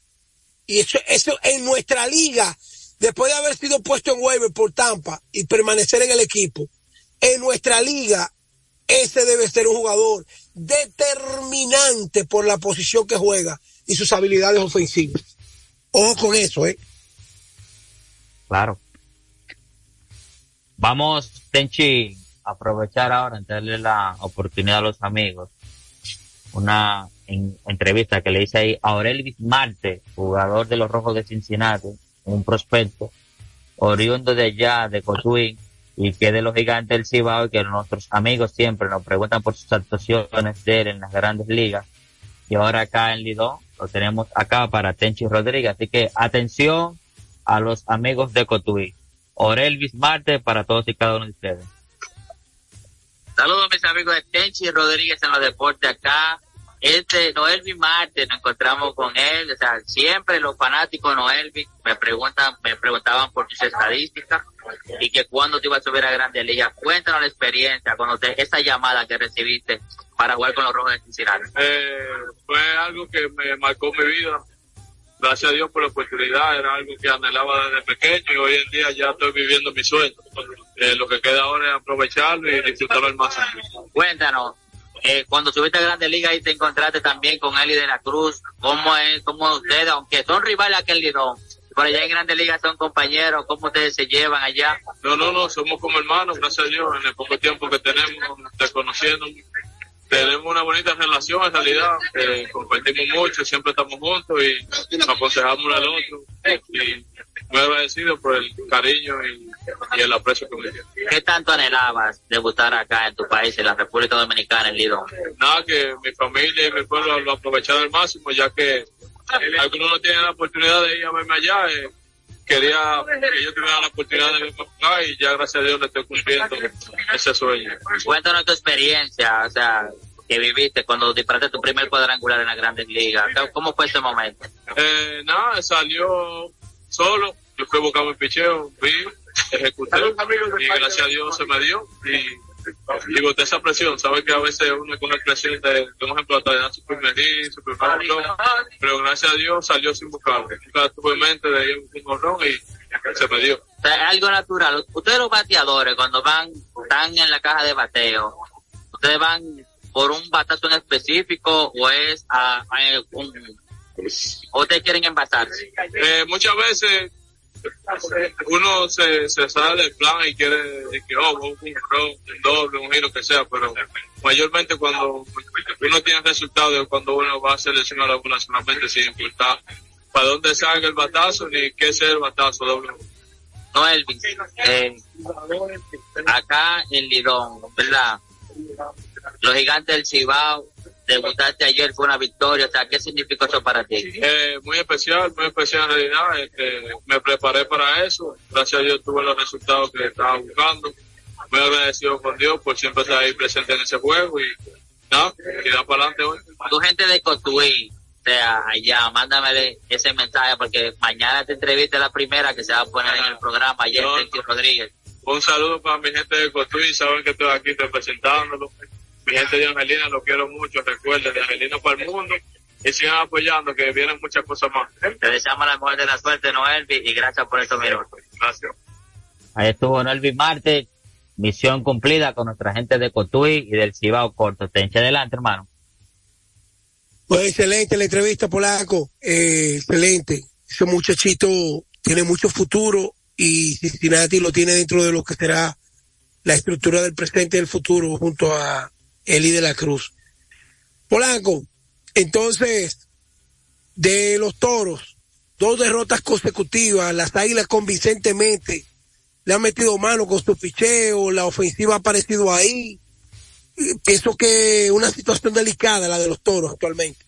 Y eso, eso en nuestra liga, después de haber sido puesto en waiver por Tampa y permanecer en el equipo, en nuestra liga, ese debe ser un jugador determinante por la posición que juega y sus habilidades ofensivas. Ojo con eso, ¿eh? Claro. Vamos, Tenchi, a aprovechar ahora en darle la oportunidad a los amigos. Una entrevista que le hice ahí a Aurelvis Marte, jugador de los Rojos de Cincinnati, un prospecto, oriundo de allá, de Cotuí, y que de los gigantes del Cibao, y que nuestros amigos siempre nos preguntan por sus actuaciones de él en las grandes ligas. Y ahora acá en Lidón lo tenemos acá para Tenchi Rodríguez. Así que atención a los amigos de Cotuí. Orelvis Marte para todos y cada uno de ustedes. Saludos mis amigos de Tenchi Rodríguez en los deportes acá. Este Noelvi Marte, nos encontramos con él, o sea, siempre los fanáticos de Noelvi me preguntan, me preguntaban por tus estadísticas y que cuando te ibas a subir a Grandes Ligas. Cuéntanos la experiencia, cuando te, esa llamada que recibiste para jugar con los Rojos de Cincinnati. Eh, fue algo que me marcó mi vida. Gracias a Dios por la oportunidad, era algo que anhelaba desde pequeño y hoy en día ya estoy viviendo mi sueño. Eh, lo que queda ahora es aprovecharlo y disfrutarlo al máximo. Cuéntanos, eh, cuando subiste a Grandes Ligas y te encontraste también con Eli de la Cruz, ¿cómo es, cómo ustedes, aunque son rivales aquel Lidón, por allá en Grandes Ligas son compañeros, ¿cómo ustedes se llevan allá? No, no, no, somos como hermanos, gracias a Dios, en el poco tiempo que tenemos desconociendo, tenemos una bonita relación en realidad, eh, compartimos mucho, siempre estamos juntos y nos aconsejamos uno al otro. Y muy agradecido por el cariño y, el aprecio que me dio. ¿Qué tanto anhelabas debutar acá en tu país, en la República Dominicana, en Lidón? Nada, que mi familia y mi pueblo lo aprovecharan al máximo, ya que algunos no tienen la oportunidad de ir a verme allá. Eh, quería que yo tuviera la oportunidad de verme acá y ya gracias a Dios le estoy cumpliendo ese sueño. Cuéntanos tu experiencia, o sea, que viviste cuando disparaste tu primer cuadrangular en las grandes ligas. ¿Cómo fue ese momento? Eh, nada, salió solo, yo fui a buscar mi picheo, vi, ejecuté y gracias a Dios se me dio y y boté esa presión, sabes que a veces uno con la presión de, por ejemplo, hasta de dar su primer hit, su primer honrón, pero gracias a Dios salió sin buscarlo. Nunca tuve en mente de ir un honrón y se me dio. O sea, es algo natural. Ustedes los bateadores, cuando van, están en la caja de bateo, ustedes van por un batazo en específico o es a, a un, o ustedes quieren envasarse. Eh, muchas veces uno se, se sale del plan y quiere que, oh, un, un, un doble, un giro, que sea, pero mayormente cuando uno tiene resultados cuando uno va a seleccionar a una solamente sin importar para dónde salga el batazo ni qué sea el batazo doble. No, Elvis, eh, acá en Lidón, ¿verdad? Los gigantes del Cibao debutaste ayer fue una victoria, o sea, ¿qué significó eso para ti? Eh, muy especial, muy especial en realidad, este, me preparé para eso, gracias a Dios tuve los resultados que estaba buscando, muy agradecido con Dios por siempre estar ahí presente en ese juego y nada, tirar para adelante hoy. Tu gente de Cotuí, o sea, allá, mándame ese mensaje porque mañana te entrevista la primera que se va a poner en el programa, ayer Sergio Rodríguez. Un saludo para mi gente de Cotuí, saben que estoy aquí representándolo mi gente de Angelina, lo quiero mucho, recuerden, de Angelina para el mundo, y sigan apoyando, que vienen muchas cosas más. Te deseamos la mejor de la suerte, Noelvi, y gracias por estos minutos. Gracias. Ahí estuvo Noelvi Marte, misión cumplida con nuestra gente de Cotuí y del Cibao Corto. Te enche adelante, hermano. Pues excelente la entrevista, Polaco, eh, excelente. Ese muchachito tiene mucho futuro y Cincinnati lo tiene dentro de lo que será la estructura del presente y del futuro junto a Eli de la Cruz. Polanco, entonces, de los toros, dos derrotas consecutivas, las águilas convincentemente le han metido mano con su picheo, la ofensiva ha aparecido ahí. Pienso que una situación delicada la de los toros actualmente.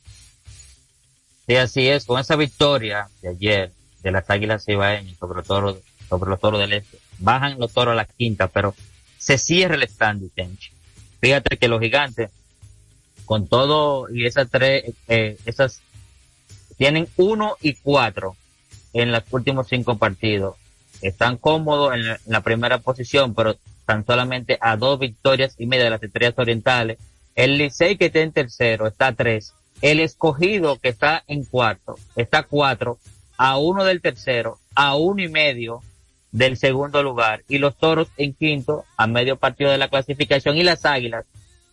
Sí, así es, con esa victoria de ayer de las águilas cibaeñas sobre, toro, sobre los toros del este, bajan los toros a la quinta, pero se cierra el stand, Tenchi Fíjate que los gigantes, con todo y esas tres, eh, esas, tienen uno y cuatro en los últimos cinco partidos. Están cómodos en la, primera posición, pero están solamente a dos victorias y media de las estrellas orientales. El Licey que está en tercero está a tres. El escogido que está en cuarto está a cuatro, a uno del tercero, a uno y medio del segundo lugar y los toros en quinto a medio partido de la clasificación y las águilas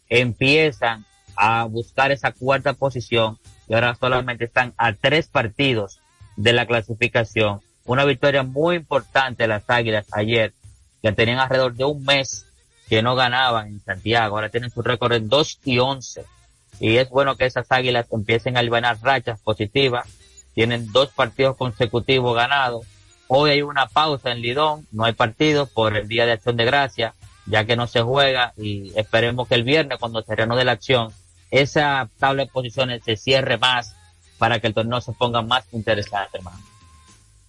empiezan a buscar esa cuarta posición y ahora solamente están a tres partidos de la clasificación. Una victoria muy importante las águilas ayer que tenían alrededor de un mes que no ganaban en Santiago. Ahora tienen su récord en 2 y 11. Y es bueno que esas águilas empiecen a ganar rachas positivas. Tienen dos partidos consecutivos ganados Hoy hay una pausa en Lidón, no hay partido por el Día de Acción de Gracia, ya que no se juega y esperemos que el viernes cuando se reanude la acción, esa tabla de posiciones se cierre más para que el torneo se ponga más interesante, hermano.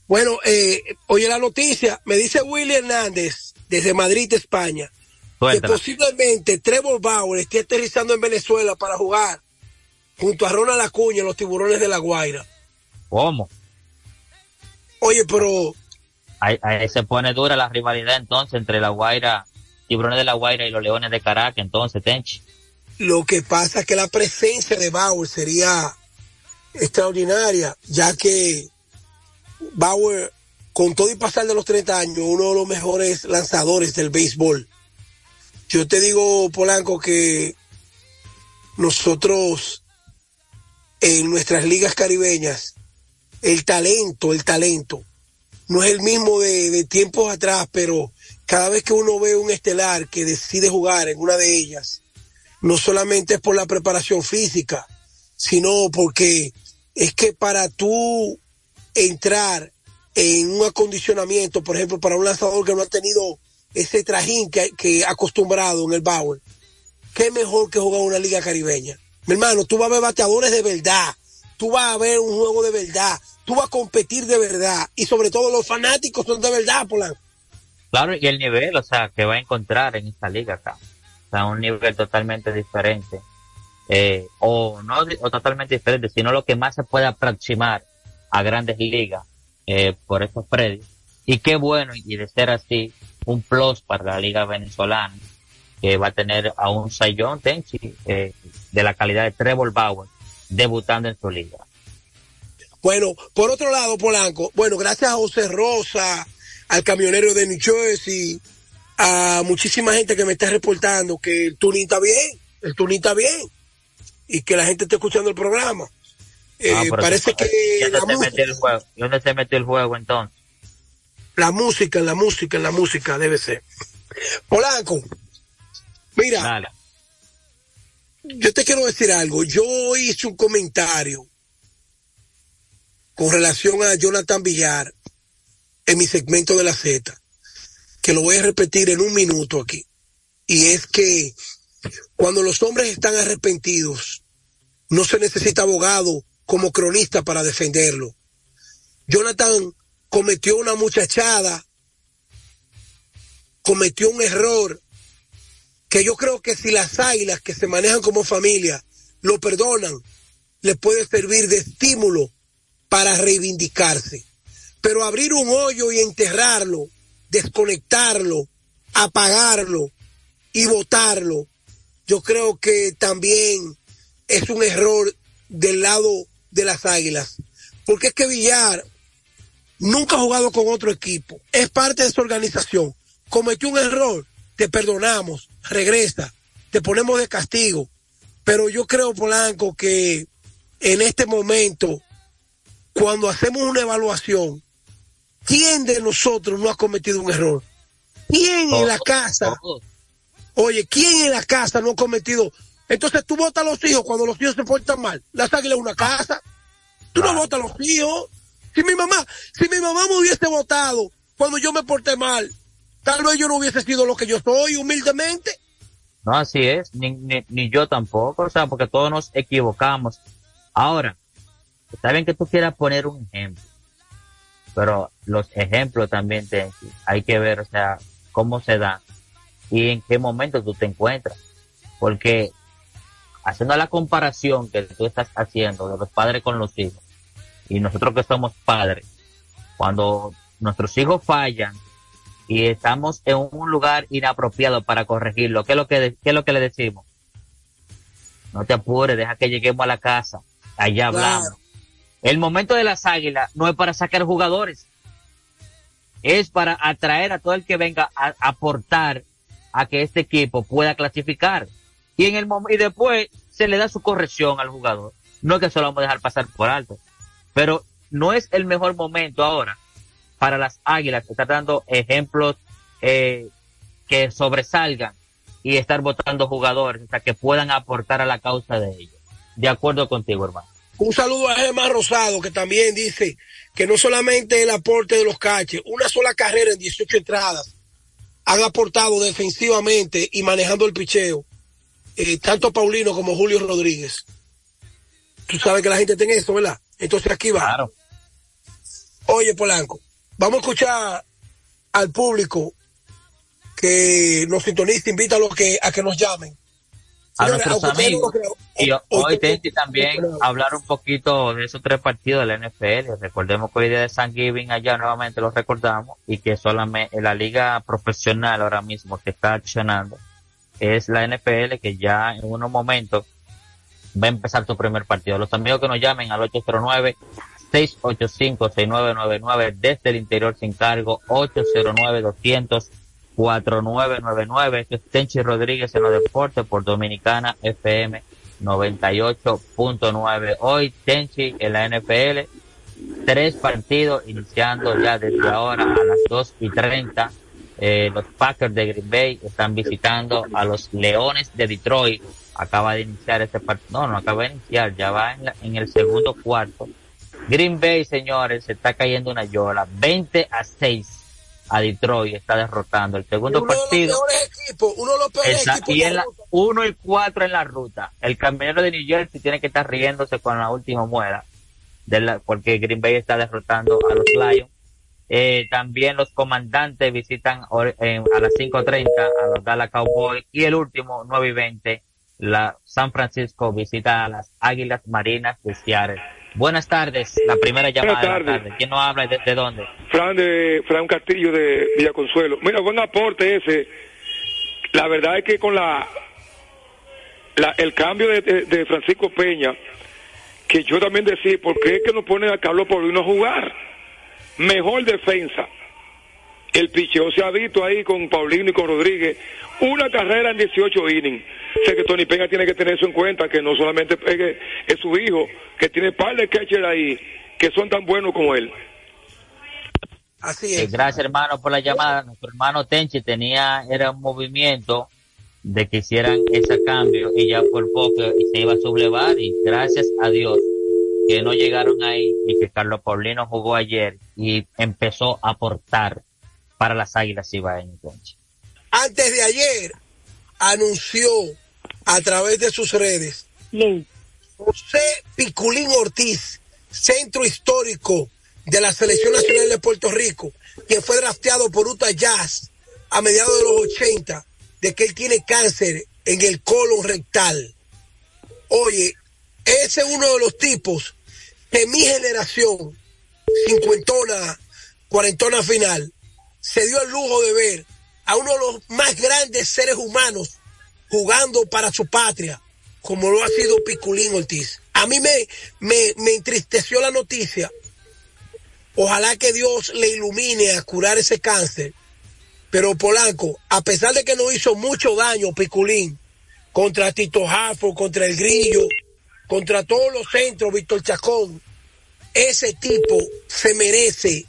Bueno, eh, oye la noticia, me dice Willy Hernández desde Madrid, España, que posiblemente Trevor Bauer esté aterrizando en Venezuela para jugar junto a Ronald Acuña en los tiburones de la Guaira. ¿Cómo? Oye, pero... Ahí, se pone dura la rivalidad entonces entre la Guaira, Tiburones de la Guaira y los Leones de Caracas, entonces, Tenchi. Lo que pasa es que la presencia de Bauer sería extraordinaria, ya que Bauer, con todo y pasar de los 30 años, uno de los mejores lanzadores del béisbol. Yo te digo, Polanco, que nosotros en nuestras ligas caribeñas el talento, el talento. No es el mismo de, tiempos atrás, pero cada vez que uno ve un estelar que decide jugar en una de ellas, no solamente es por la preparación física, sino porque es que para tú entrar en un acondicionamiento, por ejemplo, para un lanzador que no ha tenido ese trajín que, que acostumbrado en el Bauer, qué mejor que jugar una liga caribeña. Mi hermano, tú vas a ver bateadores de verdad, tú vas a ver un juego de verdad, tú vas a competir de verdad y sobre todo los fanáticos son de verdad, Polanco. Claro, y el nivel, o sea, que va a encontrar en esta liga acá. O sea, un nivel totalmente diferente. Eh, o no o totalmente diferente, sino lo que más se puede aproximar a grandes ligas eh, por estos predios. Y qué bueno, y de ser así, un plus para la liga venezolana, que va a tener a un Sayón Tenchi eh, de la calidad de Trevor Bauer debutando en su liga. Bueno, por otro lado, Polanco, bueno, gracias a José Rosa, al camionero de New Jersey, a muchísima gente que me está reportando que el tuning está bien, el tuning está bien, y que la gente está escuchando el programa. Eh, Ah, pero parece que ¿y dónde se música, metió el juego? ¿Y dónde se metió el juego entonces? la música, la música, la música debe ser. Polanco, mira, yo te quiero decir algo. Yo hice un comentario con relación a Jonathan Villar en mi segmento de la Z, que lo voy a repetir en un minuto aquí. Y es que cuando los hombres están arrepentidos, no se necesita abogado como cronista para defenderlo. Jonathan cometió una muchachada, cometió un error que yo creo que si las águilas que se manejan como familia lo perdonan, le puede servir de estímulo para reivindicarse. Pero abrir un hoyo y enterrarlo, desconectarlo, apagarlo y botarlo, yo creo que también es un error del lado de las águilas. Porque es que Villar nunca ha jugado con otro equipo, es parte de su organización. Cometió un error, te perdonamos, regresa, te ponemos de castigo. Pero yo creo, Polanco, que en este momento, cuando hacemos una evaluación, ¿quién de nosotros no ha cometido un error? ¿Quién en la casa? Oye, ¿quién en la casa no ha cometido? Entonces tú votas a los hijos cuando los hijos se portan mal. Las águilas es una casa. Tú no votas a los hijos. Si mi mamá, si mi mamá me hubiese votado cuando yo me porté mal, tal vez yo no hubiese sido lo que yo soy, humildemente. No, así es, ni, ni, ni yo tampoco, o sea, porque todos nos equivocamos. Ahora, está bien que tú quieras poner un ejemplo, pero los ejemplos también te, hay que ver, o sea, cómo se da y en qué momento tú te encuentras. Porque haciendo la comparación que tú estás haciendo de los padres con los hijos, y nosotros que somos padres, cuando nuestros hijos fallan y estamos en un lugar inapropiado para corregirlo, ¿qué es lo que, de- qué es lo que le decimos? No te apures, deja que lleguemos a la casa, allá hablamos. El momento de las águilas no es para sacar jugadores, es para atraer a todo el que venga a aportar a que este equipo pueda clasificar. Y en el y después se le da su corrección al jugador. No es que se lo vamos a dejar pasar por alto. Pero no es el mejor momento ahora para las águilas estar dando ejemplos eh, que sobresalgan y estar votando jugadores hasta que puedan aportar a la causa de ellos. De acuerdo contigo, hermano. Un saludo a Gemma Rosado, que también dice que no solamente el aporte de los caches, una sola carrera en 18 entradas han aportado defensivamente y manejando el picheo, eh, tanto Paulino como Julio Rodríguez. Tú sabes que la gente tiene eso, ¿verdad? Entonces aquí va. Oye, Polanco, vamos a escuchar al público que nos sintoniza, invita a, los que, a que nos llamen. A nuestros amigos. Y ho- hoy tengo- también hablar un poquito de esos tres partidos de la NFL. Recordemos que hoy día de San Giving allá nuevamente lo recordamos y que solamente la liga profesional ahora mismo que está accionando es la NFL que ya en unos momentos va a empezar su primer partido. Los amigos que nos llamen al 809 685-6999 desde el interior sin cargo 809-200 4999 Esto es Tenchi Rodríguez en los deportes por Dominicana FM 98.9 hoy Tenchi en la NFL tres partidos iniciando ya desde ahora a las 2 y 30 eh, los Packers de Green Bay están visitando a los Leones de Detroit. Acaba de iniciar este partido no no acaba de iniciar ya va en, la- en el segundo cuarto. Green Bay señores se está cayendo una yola 20 a 6 a Detroit está derrotando el segundo uno de los partido equipos, uno de los peores Está- equipos y en la 1 y 4 en la ruta. El camionero de New Jersey tiene que estar riéndose con la última de la, porque Green Bay está derrotando a los Lions. Eh, también los comandantes visitan a las 5.30 a los Dallas Cowboys y el último 9 y 20 la San Francisco visita a las Águilas Marinas de Seattle. Buenas tardes, la primera llamada Buenas de la tardes. tarde. ¿Quién nos habla y desde dónde? Fran de Fran Castillo de Villaconsuelo. Mira, buen aporte ese. La verdad es que con la, la el cambio de, de- de Francisco Peña, que yo también decía, ¿por qué es que no pone a Carlos Paulino a jugar? Mejor defensa. El picheo se ha visto ahí con Paulino y con Rodríguez. Una carrera en 18 innings. Sé que Tony Peña tiene que tener eso en cuenta, que no solamente pegue, es su hijo, que tiene par de catchers ahí, que son tan buenos como él. Así Eh, gracias, hermano, por la llamada. Nuestro hermano Tenchi tenía, era un movimiento de que hicieran ese cambio y ya por poco se iba a sublevar y gracias a Dios que no llegaron ahí y que Carlos Paulino jugó ayer y empezó a aportar para las Águilas Ibaeñas. Antes de ayer anunció a través de sus redes José Piculín Ortiz, centro histórico de la Selección Nacional de Puerto Rico, quien fue drafteado por Utah Jazz a mediados de los 80, de que él tiene cáncer en el colon rectal. Oye, ese es uno de los tipos que mi generación, cincuentona, cuarentona final, se dio el lujo de ver a uno de los más grandes seres humanos jugando para su patria, como lo ha sido Piculín Ortiz. A mí me, me, me entristeció la noticia. Ojalá que Dios le ilumine a curar ese cáncer. Pero Polanco, a pesar de que nos hizo mucho daño Piculín, contra Tito Jafo, contra el Grillo, contra todos los centros, Víctor Chacón, ese tipo se merece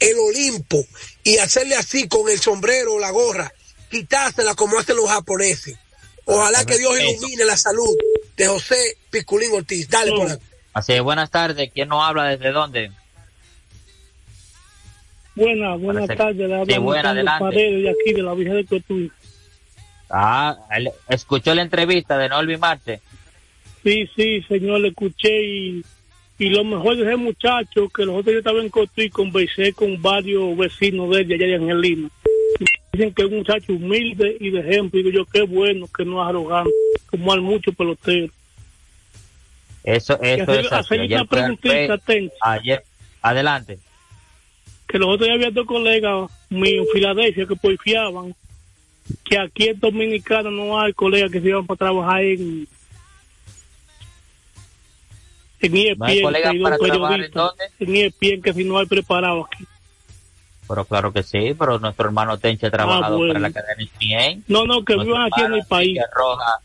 el Olimpo y hacerle así con el sombrero o la gorra, quitársela como hacen los japoneses. Ojalá que Dios ilumine la salud de José Piculín Ortiz. Dale, Polanco. Así es, buenas tardes. ¿Quién nos habla desde dónde? Buenas, buenas tardes. Le habla Sí, buena. Paredes de aquí, de la Virgen de Cotuí. Ah, él- escuchó la entrevista de Norby Marte. Sí, sí, señor, le escuché y, y lo mejor de ese muchacho, que los otros días estaba en Cotuí, conversé con varios vecinos de allá de Angelina. Y Dicen que es un muchacho humilde y de ejemplo. Y digo yo, qué bueno, que no es arrogante, como hay muchos peloteros. Eso, eso hacer- es así. Ayer una fue. Ayer, adelante. que los otros días había dos colegas míos en Filadelfia que porfiaban que aquí en Dominicana no hay colegas que se iban para trabajar en en ESPN, ¿No hay que dos trabajar en ESPN que si no hay preparado aquí. Pero claro que sí, pero nuestro hermano Tenche ha trabajado Ah, bueno. para la cadena ESPN. No, no, que vivan aquí en el país. Roja,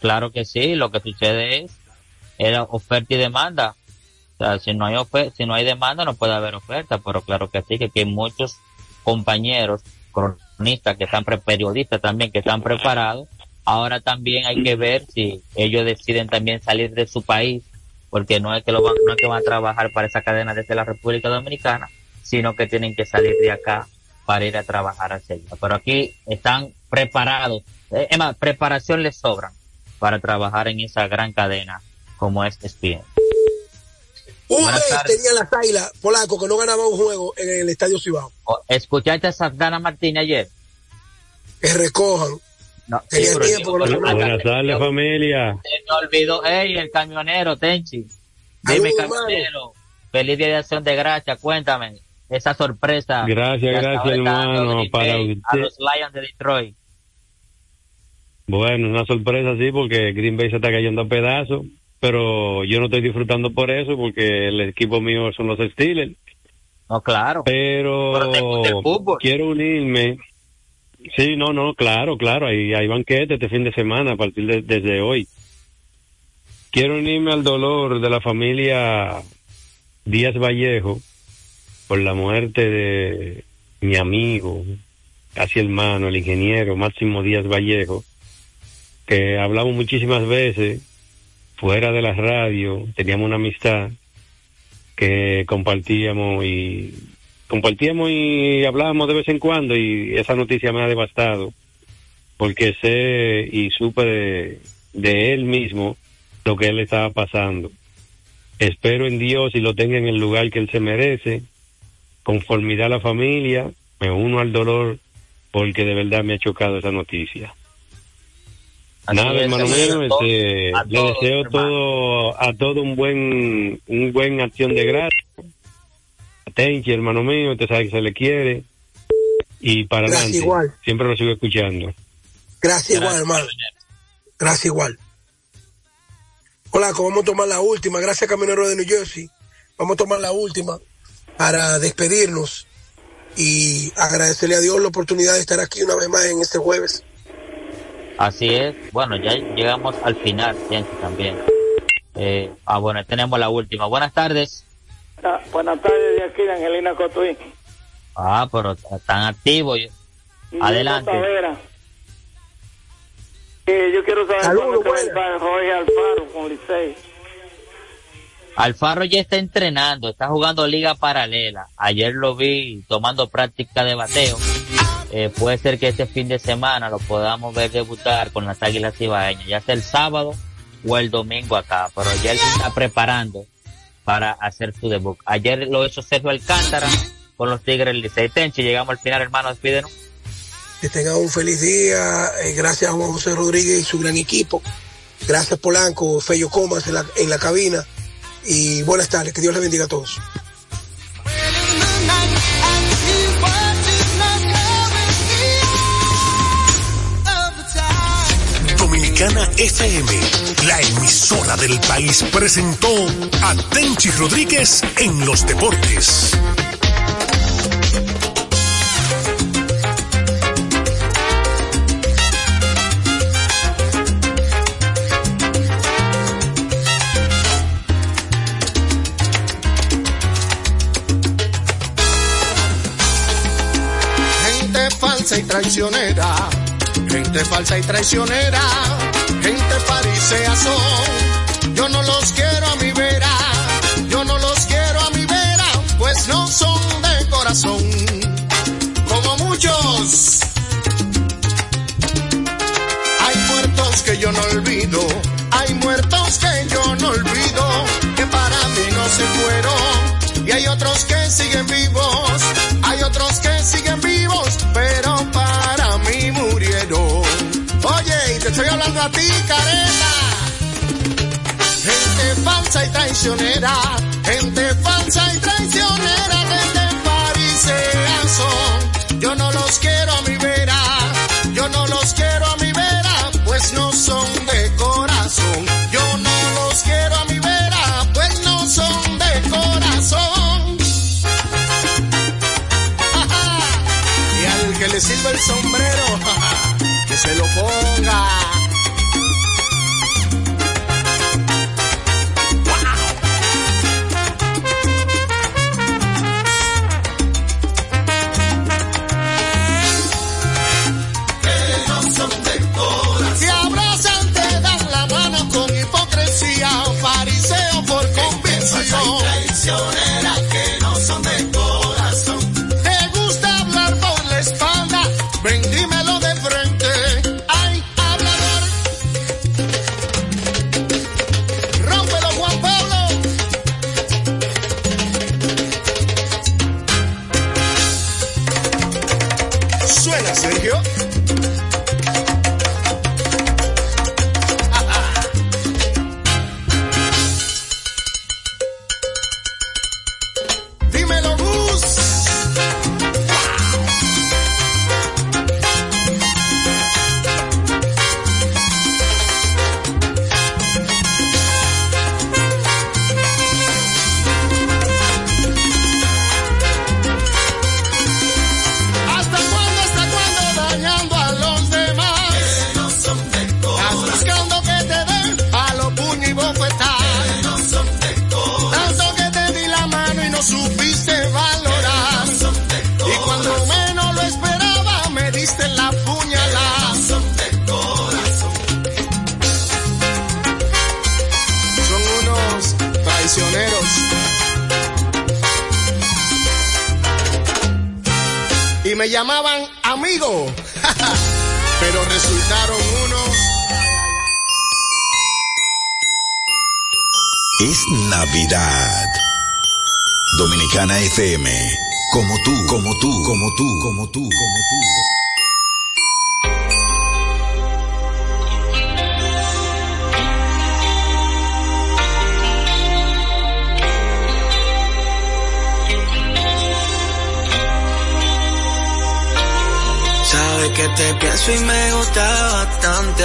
claro que sí, lo que sucede es era oferta y demanda. O sea, si no hay ofe- si no hay demanda no puede haber oferta, pero claro que sí, que aquí hay muchos compañeros cronistas que están pre- periodistas también que están preparados. Ahora también hay que ver si ellos deciden también salir de su país, porque no es que lo van, no es que van a trabajar para esa cadena desde la República Dominicana, sino que tienen que salir de acá para ir a trabajar hacia allá. Pero aquí están preparados, eh, es más, preparación les sobra para trabajar en esa gran cadena como es ESPN. Un Buenas mes tardes. tenía las águilas, Polanco, que no ganaba un juego en el Estadio Cibao. O- ¿Escuchaste a Sardana Martínez ayer? Que recojan. No, pero tiempo que no. Buenas tardes, familia. Se me olvidó, ey, el camionero, Tenchi. Dime, camionero. Feliz día de acción de gracia, cuéntame. Esa sorpresa. Gracias, gracias, hermano, para Bay A usted. los Lions de Detroit. Bueno, una sorpresa sí, porque Green Bay se está cayendo a pedazos, pero yo no estoy disfrutando por eso, porque el equipo mío son los Steelers. No, claro. Pero, Pero quiero unirme. Sí, no, no, claro, claro, hay, hay banquete este fin de semana a partir de desde hoy. Quiero unirme al dolor de la familia Díaz Vallejo por la muerte de mi amigo, casi hermano, el ingeniero Máximo Díaz Vallejo, que hablamos muchísimas veces fuera de la radio, teníamos una amistad que compartíamos y compartíamos y hablábamos de vez en cuando y esa noticia me ha devastado porque sé y supe de, de él mismo lo que él estaba pasando. Espero en Dios y lo tenga en el lugar que él se merece, conformidad a la familia, me uno al dolor porque de verdad me ha chocado esa noticia. Así Nada, es, hermano mío, este, le deseo hermano. todo, a todo un buen, un buen acción de gracias. Tenchi, hermano mío, usted sabe que se le quiere. Y para Gracias, adelante. igual. Siempre lo sigo escuchando. Gracias igual, hermano. Gracias igual. Hola, vamos a tomar la última. Gracias, Caminero de New Jersey. Vamos a tomar la última para despedirnos y agradecerle a Dios la oportunidad de estar aquí una vez más en este jueves. Así es. Bueno, ya llegamos al final, gente, también. Eh, ah, bueno, tenemos la última. Buenas tardes. Buenas tardes de aquí, de Angelina Cotuí. Ah, pero t- tan activo. yo- Adelante. Eh, yo quiero saber Saludos, cuándo va Jorge Alfaro con Licey. Alfaro ya está entrenando, está jugando liga paralela. Ayer lo vi tomando práctica de bateo. Eh, puede ser que este fin de semana lo podamos ver debutar con las Águilas Ibaeñas, ya sea el sábado o el domingo acá, pero ya él se está preparando para hacer su debut. Ayer lo hizo Sergio Alcántara con los Tigres del Licey. Tenchi, llegamos al final, hermano, despídenos. Que tengan un feliz día. eh, gracias a Juan José Rodríguez y su gran equipo. Gracias Polanco, Fello Comas en la, en la cabina. Y buenas tardes. Que Dios les bendiga a todos. Dominicana FM, la emisora del país, presentó a Tenchi Rodríguez en los deportes. Gente falsa y traicionera, gente falsa y traicionera, gente farisea son. Yo no los quiero a mi vera, yo no los quiero a mi vera, pues no son de corazón, como muchos. Hay muertos que yo no olvido, hay muertos que yo no olvido, que para mí no se fueron, y hay otros que siguen vivos, Gente falsa y traicionera, gente falsa y traicionera, gente farisea son. Llamaban amigo. *laughs* Pero resultaron unos. Es Navidad. Dominicana FM. Como tú, como tú, como tú, como tú, como tú. Que te pienso y me gusta bastante.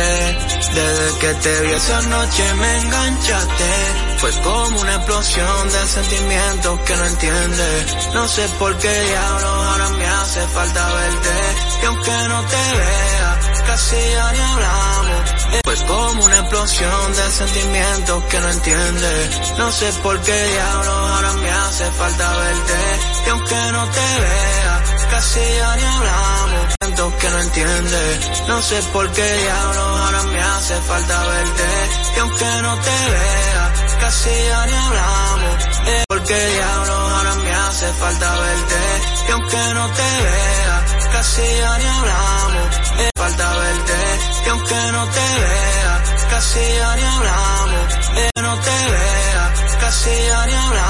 Desde que te vi esa noche me enganchaste. Fue como una explosión de sentimientos que no entiendes. No sé por qué diablos ahora me hace falta verte. Y aunque no te vea, casi ya ni hablamos. Fue como una explosión de sentimientos que no entiendes. No sé por qué diablos ahora me hace falta verte. Y aunque no te vea, casi ya ni hablamos. Siento que no entiendes. No sé por qué diablos ahora me hace falta verte. Y aunque no te vea, casi ya ni hablamos. Eh, porque diablos ahora me hace falta verte. Y aunque no te vea, casi ya ni hablamos. Eh, falta verte. Y aunque no te vea, casi ya ni hablamos. Eh, no te vea, casi ya ni hablamos